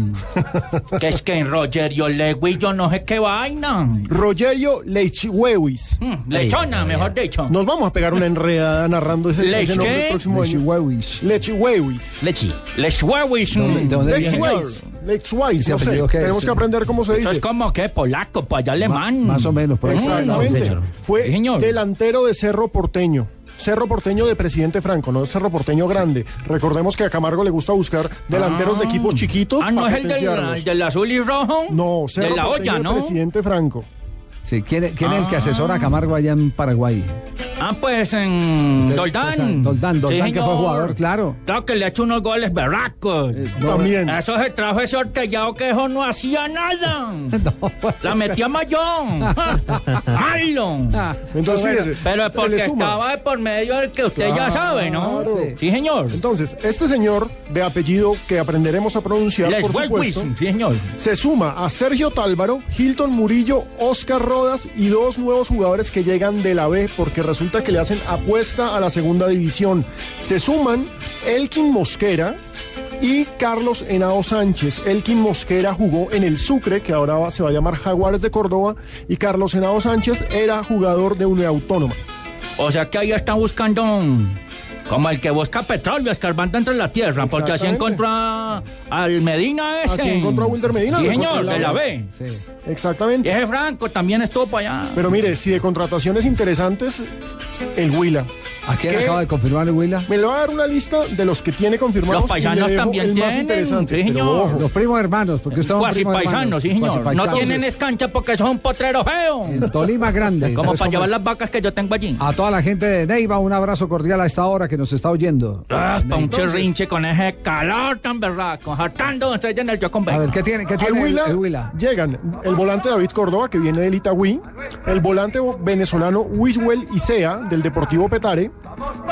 S3: (laughs) que es que en Rogerio Lewis yo no sé qué vaina.
S4: Rogerio Leichwewis.
S3: Mm, lechona, mejor dicho.
S4: Nos vamos a pegar una enredada narrando ese,
S3: ¿Lech
S4: ese nombre el próximo año.
S2: Leichwewis.
S6: Lechi.
S3: Lechwewis.
S2: ¿Dónde- de dónde ¿Ese
S4: no sé.
S2: qué es?
S4: Tenemos que aprender cómo se
S3: Eso
S4: dice.
S3: es como que polaco, pues allá alemán.
S2: Más o menos, por ahí.
S4: Exactamente.
S6: Sí, señor.
S4: Fue
S3: Sí, señor.
S4: delantero de Cerro Porteño. Cerro Porteño de Presidente Franco, no Cerro Porteño grande. Recordemos que a Camargo le gusta buscar delanteros de equipos chiquitos
S3: Ah, no
S4: para
S3: es el del, del azul y rojo.
S4: No, Cerro
S3: de la
S4: Porteño
S3: olla,
S4: de
S3: ¿no?
S4: Presidente Franco.
S2: Sí, ¿quién, quién es el que
S3: Ah.
S2: asesora a Camargo allá en Paraguay?
S3: Ah, pues en
S2: Usted-
S3: Doldán.
S2: Doldán, Doldán,
S3: Sí,
S2: que fue jugador, claro.
S3: Claro que le ha hecho unos goles berracos.
S4: También.
S3: Eso se trajo ese hortellado que eso no hacía nada. (laughs) La metía Mayón. (laughs) Malo.
S4: Entonces, fíjese,
S3: Pero es porque estaba por medio del que usted ya sabe, ¿no?
S4: Claro.
S3: Sí, señor.
S4: Entonces, este señor de apellido que aprenderemos a pronunciar,
S3: Les
S4: por supuesto,
S3: sí, señor.
S4: se suma a Sergio Tálvaro, Hilton Murillo, Oscar Y dos nuevos jugadores que llegan de la B porque resulta que le hacen apuesta a la segunda división. Se suman Elkin Mosquera y Carlos Henao Sánchez. Elkin Mosquera jugó en el Sucre, que ahora se va a llamar Jaguares de Córdoba, y Carlos Henao Sánchez era jugador de Unión Autónoma.
S3: O sea que ahí están buscando como el que busca petróleo escarbando entre la tierra, porque así encontró a- al Medina ese.
S4: Así encontró a Wilder Medina.
S3: Sí, señor, de la B.
S2: Sí.
S3: Y
S4: Exactamente.
S3: ese Franco también estuvo para allá.
S4: Pero mire, si de contrataciones interesantes, el Huila.
S2: ¿A quién acaba de confirmar el Huila?
S4: Me lo va a dar una lista de los que tiene confirmados.
S3: Los paisanos
S4: y
S3: también
S4: el más
S3: tienen,
S4: interesante.
S3: sí, señor.
S2: Los primos hermanos, porque usted
S3: Cuasi
S2: primo hermano.
S3: paisano, sí, señor.
S2: Cuasi
S3: No tienen escancha porque es un potrero feo.
S2: El Tolima grande.
S3: Como para llevar las vacas que yo tengo allí.
S2: A toda la gente de Neiva, un abrazo cordial a esta hora que nos está oyendo.
S3: Ah, un chirrinche con ese calor tan berraco, hartando estrella en el yo con
S2: A ver, ¿qué tiene, qué tiene el,
S4: Huila,
S2: el Huila?
S4: llegan el volante David Córdoba, que viene del Itagüí, el volante venezolano Wiswell Isea, del Deportivo Petare,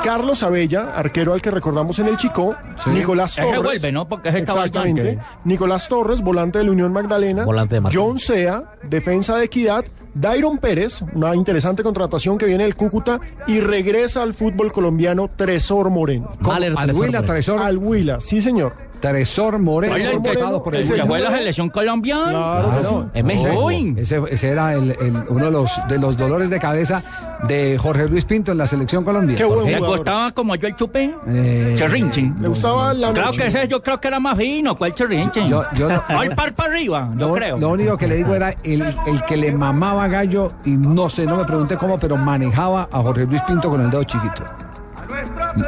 S4: Carlos Abella, arquero al que recordamos en el Chico, Nicolás
S3: Ese
S4: Torres.
S3: vuelve, ¿no? Porque ese
S4: Exactamente.
S3: allá.
S4: Nicolás Torres, volante de la Unión Magdalena.
S6: Volante de marca.
S4: John Sea, defensa de Equidad. Dairon Pérez, una interesante contratación que viene del Cúcuta y regresa al fútbol colombiano Tresor Moreno.
S2: Al Huila, Tresor.
S4: Al Huila, sí señor.
S2: Tresor Moreno,
S29: Oye, el que-
S2: por el
S29: el que
S2: Huila.
S29: fue la selección colombiana.
S4: Claro.
S29: Uy.
S2: Ese, ese era el- el- uno de los, de los dolores de cabeza de Jorge Luis Pinto en la selección colombiana.
S4: Qué buen
S29: ¿Le gustaba como yo el chupín?
S2: Eh.
S4: Le gustaba la
S29: Claro
S4: noche.
S29: que ese yo creo que era más fino. ¿Cuál cherrinchi?
S2: Yo- yo no-
S29: O el par para arriba, yo
S2: Lo,
S29: creo.
S2: lo único que le digo era el, el que le mamaba gallo y no sé, no me pregunté cómo, pero manejaba a Jorge Luis Pinto con el dedo chiquito.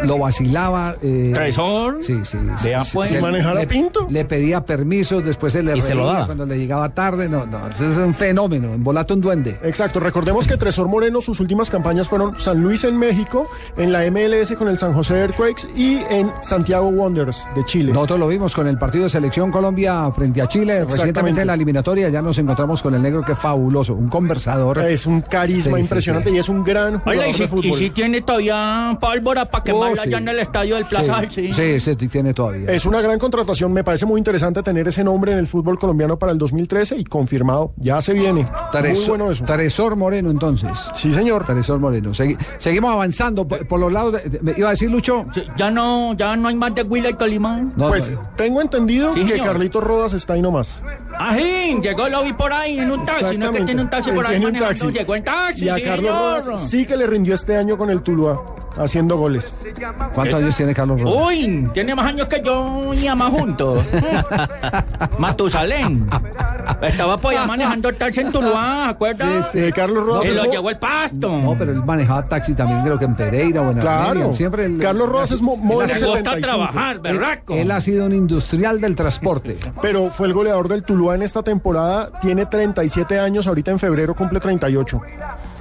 S2: Lo vacilaba. Eh,
S29: ¿Tresor?
S2: Sí, sí. sí,
S29: Vea,
S2: sí,
S29: pues.
S2: sí,
S4: ¿Y manejara
S2: le,
S4: Pinto?
S2: Le pedía permisos, después se le
S21: Y se lo
S2: reía
S21: daba.
S2: cuando le llegaba tarde. No, no, eso es un fenómeno. Envolate un duende.
S4: Exacto, recordemos que Tresor Moreno sus últimas campañas fueron San Luis en México, en la MLS con el San José Earthquakes y en Santiago Wanderers de Chile.
S2: Nosotros lo vimos con el partido de selección Colombia frente a Chile. Recientemente en la eliminatoria ya nos encontramos con el negro que es fabuloso, un conversador.
S4: Es un carisma
S2: Sí,
S4: impresionante
S2: sí.
S4: y es un gran jugador
S29: Oiga, y
S4: de
S29: si,
S4: fútbol.
S29: y si tiene todavía pólvora para quemarla
S2: Oh, sí.
S29: allá en el estadio del Plaza
S2: sí,
S29: sí.
S2: sí, sí, tiene todavía.
S4: Es una gran contratación, me parece muy interesante tener ese nombre en el fútbol colombiano para el 2013 y confirmado, ya se viene. Muy bueno eso.
S2: Tresor Moreno, entonces.
S4: Sí, señor.
S2: Tresor Moreno. Segui- seguimos avanzando por, por los lados. de- de- ¿me iba a decir, Lucho?
S29: Sí, Ya no, ya no hay más de Huila y Tolima.
S2: No,
S4: Pues
S2: no,
S4: tengo entendido
S29: Sí,
S4: que
S29: señor.
S4: Carlitos Rodas está ahí nomás.
S29: Ajín, llegó, lo vi por ahí en un taxi, no es que tiene un taxi por ahí
S4: tiene un
S29: manejando,
S4: taxi.
S29: llegó en taxi,
S4: y a
S29: sí,
S4: Carlos
S29: señor.
S4: Rodas sí que le rindió este año con el Tuluá, haciendo goles.
S2: ¿Cuántos años tiene Carlos Rodas?
S29: Uy, tiene más años que yo y Ama juntos. (laughs) Matusalén. Estaba pues ya manejando el taxi en Tuluá, ¿acuerdas?
S4: Eh, Carlos Rodas
S29: Y lo llevó el pasto.
S2: No, pero él manejaba taxi también, creo que en Pereira o en
S4: Claro.
S2: Siempre el-
S4: Carlos Rodas es mo- modelo
S29: Le gusta
S4: 75.
S29: trabajar,
S2: él, él ha sido un industrial del transporte.
S4: Pero fue el goleador del Tuluá en esta temporada, tiene 37 años, ahorita en febrero cumple 38.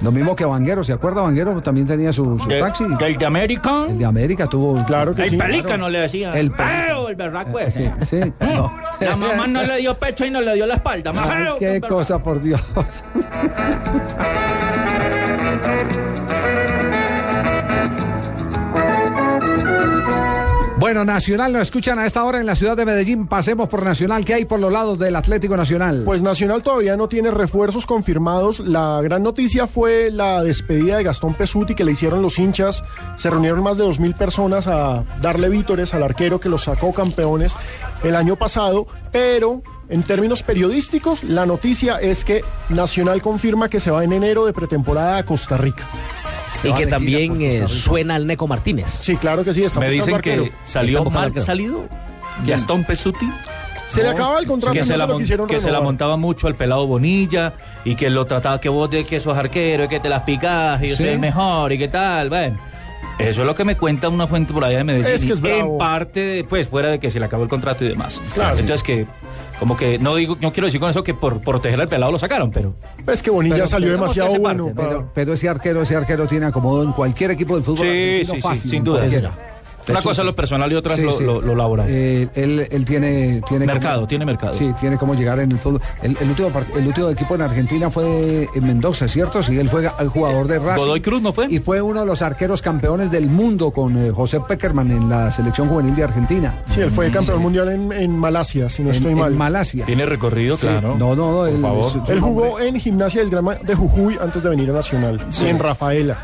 S2: Lo mismo que Vanguero, ¿se acuerda? Vanguero también tenía su, su
S29: ¿De-
S2: taxi.
S29: ¿Del de América?
S2: El de América tuvo.
S4: Claro que
S29: El
S4: sí.
S29: pelícano le decía.
S2: El
S29: El
S2: pelícano.
S29: el berraco
S2: Sí,
S29: ese.
S2: sí. no.
S29: La mamá no le dio pecho y no le dio la espalda.
S2: Ay, qué
S29: el
S2: cosa, por Dios. Bueno, Nacional nos escuchan a esta hora en la ciudad de Medellín. Pasemos por Nacional. ¿Qué hay por los lados del Atlético Nacional?
S4: Pues Nacional todavía no tiene refuerzos confirmados. La gran noticia fue la despedida de Gastón Pesuti que le hicieron los hinchas. Se reunieron más de 2.000 personas a darle vítores al arquero que los sacó campeones el año pasado. Pero en términos periodísticos, la noticia es que Nacional confirma que se va en enero de pretemporada a Costa Rica.
S2: Se
S21: Y que también eh, suena al Neco Martínez.
S4: Sí, claro que sí.
S30: Me dicen que salió mal salido. Gastón Pesuti.
S4: Se le acaba el contrato
S30: que se,
S4: no
S30: la,
S4: se lo
S30: mon-
S4: quisieron
S30: que se la
S4: renovar.
S30: montaba mucho al pelado Bonilla y que lo trataba que vos de que sos arquero y que te las picás y yo
S2: Sí.
S30: soy el mejor y qué tal, bueno. Eso es lo que me cuenta una fuente por allá de Medellín.
S4: Es que es bravo.
S30: En parte, pues, fuera de que se le acabó el contrato y demás.
S4: Claro.
S30: Entonces que, como que, no digo, no quiero decir con eso que por proteger al pelado lo sacaron, pero...
S4: Es que Bonilla
S2: Pero-
S4: salió
S2: pero
S4: demasiado bueno. para-
S2: Pero, pero ese arquero, ese arquero tiene acomodo en cualquier equipo del fútbol.
S30: Sí, sí, sí,
S2: fácil,
S30: sin
S2: en
S30: duda. Una cosa es
S2: sí.
S30: lo personal y otra es
S2: Sí,
S30: lo,
S2: sí.
S30: lo- lo laboral.
S2: Eh, él, él tiene, tiene
S30: mercado, tiene mercado.
S2: Sí, tiene como llegar en el fútbol. El, el último, part- el último equipo en Argentina fue en Mendoza, ¿cierto? Sí, él fue el jugador de Racing.
S30: Godoy Cruz, ¿no fue?
S2: Y fue uno de los arqueros campeones del mundo con eh, José Peckerman en la selección juvenil de Argentina.
S4: Sí, él fue campeón mundial en, en Malasia, si no
S2: en,
S4: estoy
S2: en
S4: mal.
S2: Malasia.
S30: Tiene recorrido,
S2: Sí.
S30: claro.
S2: No, no, no.
S30: Por
S2: él,
S30: favor.
S4: Él jugó en Gimnasia de Esgrima de Jujuy antes de venir a Nacional. Y en Rafaela.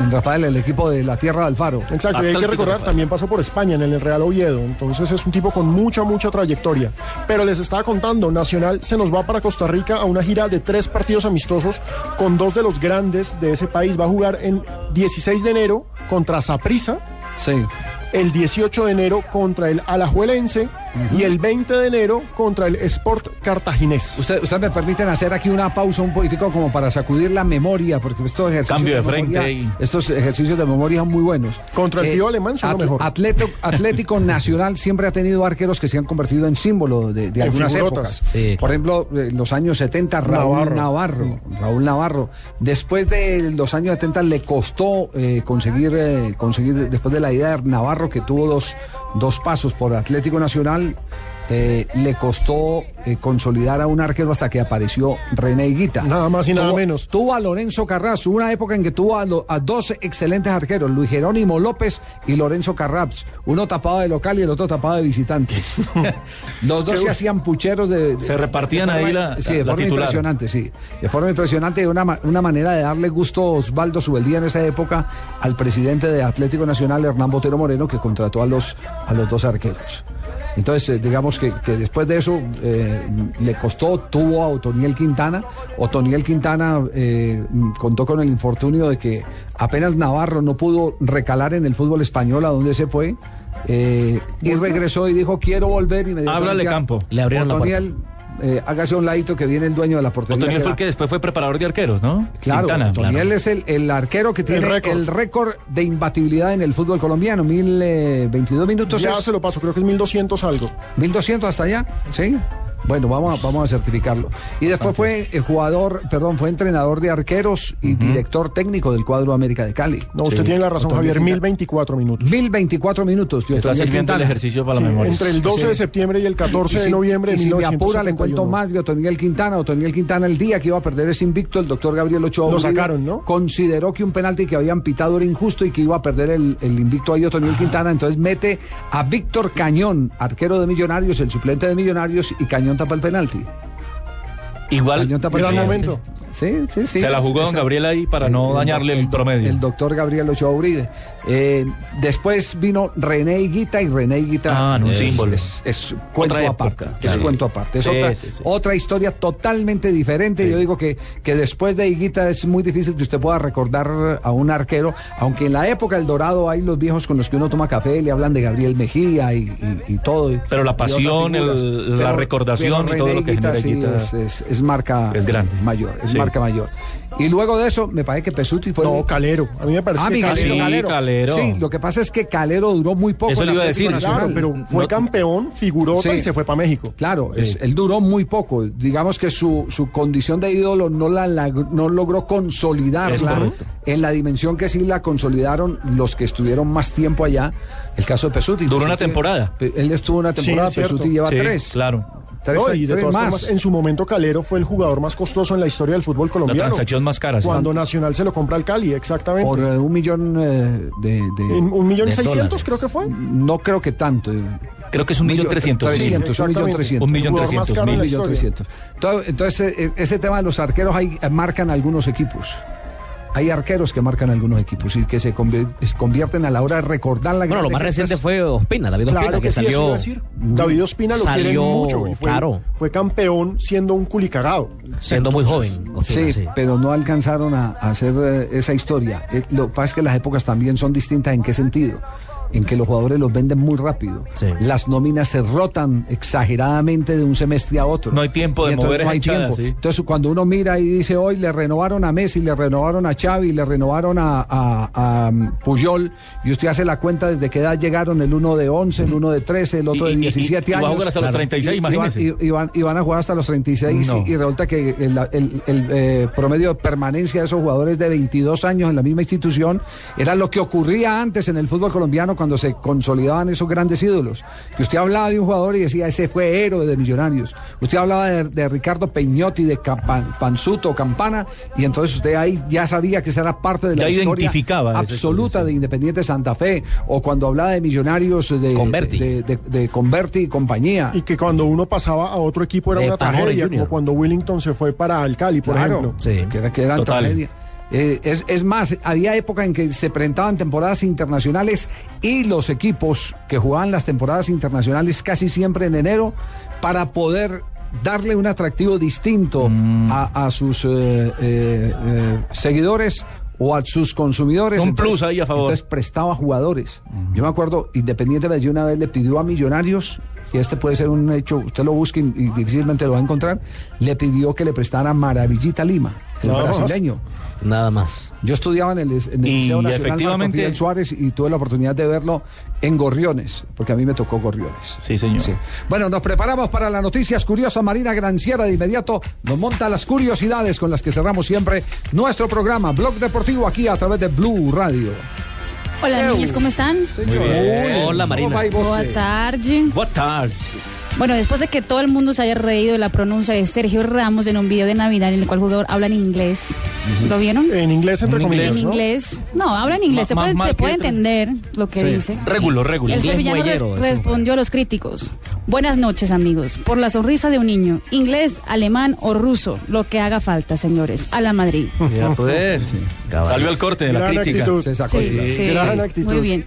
S2: En Rafael, el equipo de la Tierra del Faro.
S4: Exacto, y hay que recordar, también pasó por España en el Real Oviedo. Entonces es un tipo con mucha, mucha trayectoria. Pero les estaba contando, Nacional se nos va para Costa Rica a una gira de tres partidos amistosos con dos de los grandes de ese país. Va a jugar en 16 de enero contra Saprissa.
S2: Sí.
S4: El 18 de enero contra el Alajuelense y el 20 de enero contra el Sport Cartaginés.
S2: Usted, usted me permiten hacer aquí una pausa un poquitico como para sacudir la memoria, porque estos ejercicios
S30: Cambio de frente
S2: memoria, estos ejercicios de memoria son muy buenos.
S4: Contra el tío alemán son lo mejor.
S2: Atleto- (laughs) Atlético Nacional siempre ha tenido arqueros que se han convertido en símbolo de, de
S4: En
S2: algunas
S4: figurotas.
S2: épocas.
S21: Sí,
S2: Por ejemplo, en los años 70, Raúl Navarro.
S4: Navarro.
S2: Raúl Navarro. Después de los años 70 le costó eh, conseguir, eh, conseguir, después de la idea de Navarro, que tuvo dos, dos pasos por Atlético Nacional, eh, le costó eh, consolidar a un arquero hasta que apareció René Higuita.
S4: Nada más y nada
S2: Tuvo-
S4: menos.
S2: Tuvo a Lorenzo Carras, hubo una época en que tuvo a, lo- a dos excelentes arqueros, Luis Jerónimo López y Lorenzo Carraps. Uno tapado de local y el otro tapado de visitante. (laughs) Los dos se hacían pucheros de... de-
S30: Se repartían
S2: de forma-
S30: ahí la-
S2: Sí, de
S30: la
S2: forma
S30: titular.
S2: impresionante, sí. De forma impresionante, y una, una manera de darle gusto a Osvaldo Subeldía en esa época al presidente de Atlético Nacional, Hernán Botero Moreno, que contrató a los, a los dos arqueros. Entonces, eh, digamos que, que después de eso eh, le costó, tuvo a Otoniel Quintana. Otoniel Quintana eh, mm, contó con el infortunio de que apenas Navarro no pudo recalar en el fútbol español a donde se fue. eh, y regresó y dijo quiero volver y me
S30: Háblale, Campo. Le abrieron la
S2: Otoniel, eh, hágase a un ladito que viene el dueño de la portería.
S30: Otoniel fue el que después fue preparador de arqueros, ¿no?
S2: Claro,
S30: Quintana.
S2: Otoniel es el, el arquero que tiene el récord de imbatibilidad en el fútbol colombiano, 1022 minutos.
S4: Ya
S2: es-
S4: se lo paso, creo que es 1200 algo.
S2: 1200 hasta allá, ¿sí? Bueno, vamos a, vamos a certificarlo. Y después fue eh, jugador, perdón, fue entrenador de arqueros y director técnico del cuadro América de Cali.
S4: No, usted tiene la razón,
S2: Otoniel
S4: Javier,
S2: Quintana.
S4: 1024 minutos.
S2: 1024 minutos. de
S30: Está sirviendo el ejercicio para la memoria.
S4: entre el 12 de septiembre y el 14
S2: Y
S4: de
S2: si-
S4: noviembre de
S2: y si me apura, le
S4: 1971.
S2: cuento más de Otoniel Quintana. Otoniel Quintana, el día que iba a perder ese invicto, el doctor Gabriel Ochoa
S4: Lo sacaron, ¿no?
S2: consideró que un penalti que habían pitado era injusto y que iba a perder el, el invicto ahí Otoniel Quintana. Entonces mete a Víctor Cañón, arquero de Millonarios, el suplente de Millonarios, y Cañón tapa el penalti.
S30: Igual.
S2: Cañón tapa el penalti.
S4: momento.
S2: Sí, sí, sí.
S30: Se la jugó don Gabriel ahí para no
S2: el-
S30: dañarle el, promedio.
S2: El doctor Gabriel Ochoa Uribe. Eh, después vino René Higuita y René Higuita
S30: Ah, no, un
S2: es,
S30: símbolo.
S2: es- es cuento
S30: Otra
S2: aparte.
S30: época,
S2: Es
S30: claro.
S2: cuento aparte. Es
S30: Sí,
S2: otra,
S30: sí, sí.
S2: otra historia totalmente diferente. Yo digo que, que después de Higuita es muy difícil que usted pueda recordar a un arquero, aunque en la época del Dorado hay los viejos con los que uno toma café, le hablan de Gabriel Mejía y, y- y todo.
S30: Pero la pasión, el- la recordación
S2: pero
S30: y todo
S2: René
S30: lo que
S2: Higuita
S30: genera Higuita
S2: es, es- marca
S30: es grande.
S2: mayor, es. Marca mayor. Y luego de eso, me parece que Pesuti fue.
S4: No, Calero. A mí me parece
S2: Ah,
S4: que Calero.
S30: Sí,
S2: Calero.
S30: Calero.
S2: Sí, lo que pasa es que Calero duró muy poco.
S30: Eso
S2: en
S30: le iba a decir,
S2: Nacional.
S4: Claro, pero fue
S30: No-
S4: campeón, figurota
S2: Sí.
S4: y se fue para México.
S2: Claro, es- él duró muy poco. Digamos que su, su condición de ídolo no la, la- no logró consolidarla en la dimensión que sí la consolidaron los que estuvieron más tiempo allá. El caso de Pesuti.
S30: Duró una temporada.
S2: Él estuvo una
S4: Sí,
S2: temporada. Pesuti lleva
S30: Sí,
S2: tres.
S30: Claro.
S2: Tres,
S4: No, y de todas
S2: más.
S4: formas, en su momento Calero fue el jugador más costoso en la historia del fútbol
S30: La
S4: colombiano.
S30: transacción más cara. sí.
S4: Cuando Nacional se lo compra al Cali, exactamente.
S2: Por eh, un millón eh, de,
S4: un millón
S30: de
S4: seiscientos creo que fue.
S2: No creo que tanto. eh.
S30: Creo que es un millón trescientos.
S2: un millón trescientos.
S30: Un millón trescientos
S4: la
S2: millón trescientos. Entonces, eh, ese tema de los arqueros ahí eh, marcan algunos equipos. Hay arqueros que marcan algunos equipos y que se convier- se convierten a la hora de recordar la
S21: Bueno, lo más reciente fue Ospina, David Ospina,
S4: Claro
S21: que,
S4: sí,
S21: salió.
S4: decir. David Ospina lo quieren
S21: salió,
S4: mucho y fue,
S21: claro.
S4: fue campeón siendo un culicagado.
S21: Siendo muy joven. Ospina,
S2: Sí,
S21: sí.
S2: pero no alcanzaron a, a hacer eh, esa historia. Eh, lo que pasa es que las épocas también son distintas. ¿En qué sentido? En que los jugadores los venden muy rápido.
S21: Sí.
S2: Las nóminas se rotan exageradamente de un semestre a otro.
S30: No hay tiempo de mover
S2: no hay
S30: hinchada,
S2: tiempo.
S30: sí.
S2: Entonces cuando uno mira y dice hoy le renovaron a Messi, le renovaron a Xavi, le renovaron a, a- a, um, Puyol y usted hace la cuenta desde qué edad llegaron el uno de 11, el uno de 13, el otro
S30: Y-
S2: de
S30: y- y-
S2: 17
S30: y va a
S2: años.
S30: jugar hasta los 36,
S2: Y- y van- van, van a jugar hasta los 36
S30: No.
S2: y, y resulta que el, el- el, eh, promedio de permanencia de esos jugadores de 22 años en la misma institución era lo que ocurría antes en el fútbol colombiano cuando se consolidaban esos grandes ídolos. Que usted hablaba de un jugador y decía, ese fue héroe de Millonarios. Usted hablaba de, de Ricardo Peñotti, de Campa- Panzuto, Campana, y entonces usted ahí ya sabía que esa era parte de la
S30: Ya
S2: historia
S30: identificaba
S2: absoluta de Independiente Santa Fe, o cuando hablaba de Millonarios de
S21: Converti.
S2: de, de- de Converti y compañía.
S4: Y que cuando uno pasaba a otro equipo era
S21: De
S4: una tragedia, como cuando Willington se fue para el Cali, por
S2: Claro,
S4: ejemplo.
S21: Sí.
S2: que, era- que
S30: Total.
S2: tragedia. Eh, es, es más, había época en que se presentaban temporadas internacionales y los equipos que jugaban las temporadas internacionales casi siempre en enero para poder darle un atractivo distinto
S30: Mm.
S2: a, a sus eh, eh, seguidores o a sus consumidores.
S30: Un plus ahí a favor.
S2: Entonces prestaba jugadores. Yo me acuerdo, Independiente Medellín una vez le pidió a Millonarios, y este puede ser un hecho, usted lo busque y y difícilmente lo va a encontrar, le pidió que le prestara a Maravillita Lima, el
S4: No.
S2: brasileño.
S21: Nada más.
S2: Yo estudiaba en el, en el
S30: Y
S2: Liceo Nacional
S30: efectivamente-
S2: Fidel Suárez y tuve la oportunidad de verlo en Gorriones, porque a mí me tocó Gorriones.
S30: Sí, señor.
S2: Bueno, nos preparamos para las noticias curiosas. Marina Granciera de inmediato nos monta las curiosidades con las que cerramos siempre nuestro programa Blog Deportivo aquí a través de Blue Radio.
S31: Hola niños, ¿cómo están?
S2: Señor.
S21: Hola, Marina.
S2: ¿Cómo va y vos,
S31: Boa tarde.
S30: Boa tarde.
S31: Bueno, después de que todo el mundo se haya reído de la pronuncia de Sergio Ramos en un video de Navidad en el cual el jugador habla en inglés. ¿Lo vieron?
S4: En inglés, entre
S30: En
S4: comillas.
S31: En
S4: ¿no?
S31: inglés. No, habla en inglés.
S30: Ma-
S31: Se puede, se puede entender lo que
S30: Sí.
S31: dice.
S30: Regulo, regulo.
S31: El sevillano res- respondió a los críticos. Buenas noches, amigos. Por la sonrisa de un niño, inglés, alemán o ruso, lo que haga falta, señores. A la Madrid.
S30: Ya pues. (laughs) Salió al corte de la
S4: Gran
S30: crítica.
S4: actitud.
S2: Se sacó
S31: Sí,
S4: Gran
S31: sí.
S4: actitud.
S31: Muy bien.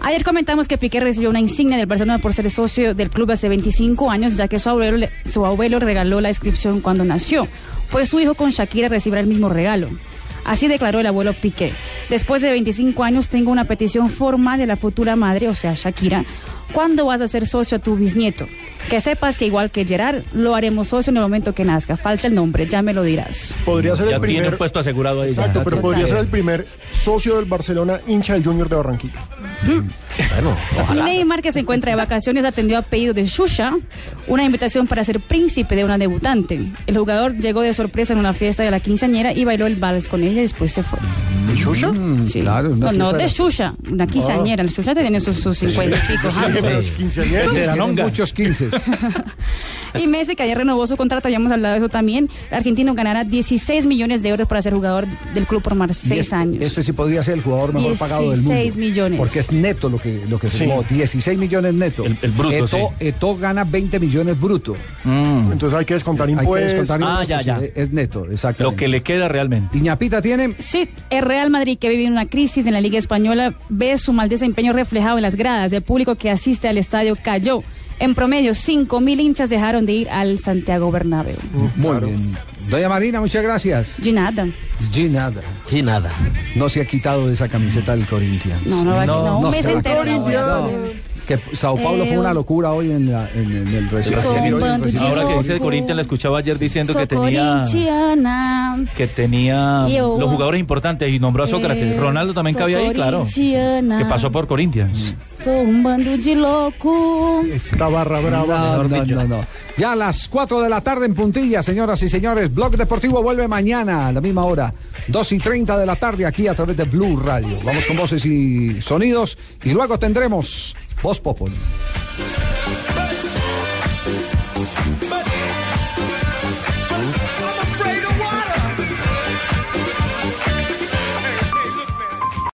S31: Ayer comentamos que Piqué recibió una insignia del Barcelona por ser socio del club hace 25 años, ya que su abuelo, su abuelo regaló la inscripción cuando nació. Pues su hijo con Shakira recibirá el mismo regalo. Así declaró el abuelo Piqué. Después de 25 años tengo una petición formal de la futura madre, o sea, Shakira. ¿Cuándo vas a ser socio a tu bisnieto? Que sepas que igual que Gerard, lo haremos socio en el momento que nazca. Falta el nombre, ya me lo dirás.
S4: Podría ser
S30: Ya
S4: el primer.
S30: puesto asegurado ahí. ya.
S4: Exacto, pero podría ser el primer socio del Barcelona, hincha del Junior de Barranquilla.
S21: Bueno, ojalá.
S31: Neymar, que se encuentra de vacaciones, atendió a pedido de Shusha una invitación para ser príncipe de una debutante. El jugador llegó de sorpresa en una fiesta de la quinceañera y bailó el vals con ella y después se fue.
S4: ¿De Shusha?
S31: Sí.
S2: Claro,
S31: no, no, de Shusha, una quinceañera. El Shusha tiene sus, sus 50 y pico
S4: Sí,
S31: años.
S4: pero quinceañera.
S30: El de la
S2: Tiene
S30: longa.
S2: muchos 15.
S31: Y Messi, que ayer renovó su contrato, habíamos hablado de eso también. El argentino ganará 16 millones de euros para ser jugador del club por más
S2: Y
S31: 6
S2: este,
S31: años.
S2: Este sí podría ser el jugador mejor pagado del mundo.
S31: 16 millones.
S2: Porque es neto lo que, lo que
S4: Sí.
S2: firmó. 16 millones neto.
S30: El- el bruto,
S2: Eto,
S30: sí.
S2: Eto gana 20 millones bruto.
S30: Mm.
S4: Entonces hay que descontar
S2: Hay que
S4: impuestos.
S2: descontar
S30: Ah, ya, ya.
S2: sí, Es neto, exacto.
S30: Lo que le queda realmente.
S2: ¿Y Ñapita tiene?
S31: Sí, el Real Madrid, que vive una crisis en la Liga Española, ve su mal desempeño reflejado en las gradas. El público que asiste al estadio cayó. En promedio, 5.000 hinchas dejaron de ir al Santiago Bernabéu.
S2: Muy bien. Doña Marina, muchas gracias.
S31: Y nada.
S2: G nada.
S21: Sí, nada.
S2: No se ha quitado de esa camiseta del Corinthians.
S31: No, no, va-
S30: No,
S31: no, un
S2: no
S31: mes
S2: se la Que Sao Paulo
S31: Eh,
S2: fue una locura hoy en, la- en- en el recién.
S30: Ahora que dice el. Corinthians, la escuchaba ayer diciendo que tenía que tenía
S31: Yo.
S30: los jugadores importantes y nombró a Sócrates.
S31: Eh,
S30: Ronaldo también
S31: soy
S30: cabía ahí, claro. Que pasó por Corinthians.
S31: Soy un bando de loco.
S4: Esta barra brava.
S2: No, no, no. Ya a las 4 de la tarde en puntilla, señoras y señores. Blog Deportivo vuelve mañana a la misma hora. 2 y 30 de la tarde aquí a través de Blue Radio. Vamos con voces y sonidos y luego tendremos Voz Populi.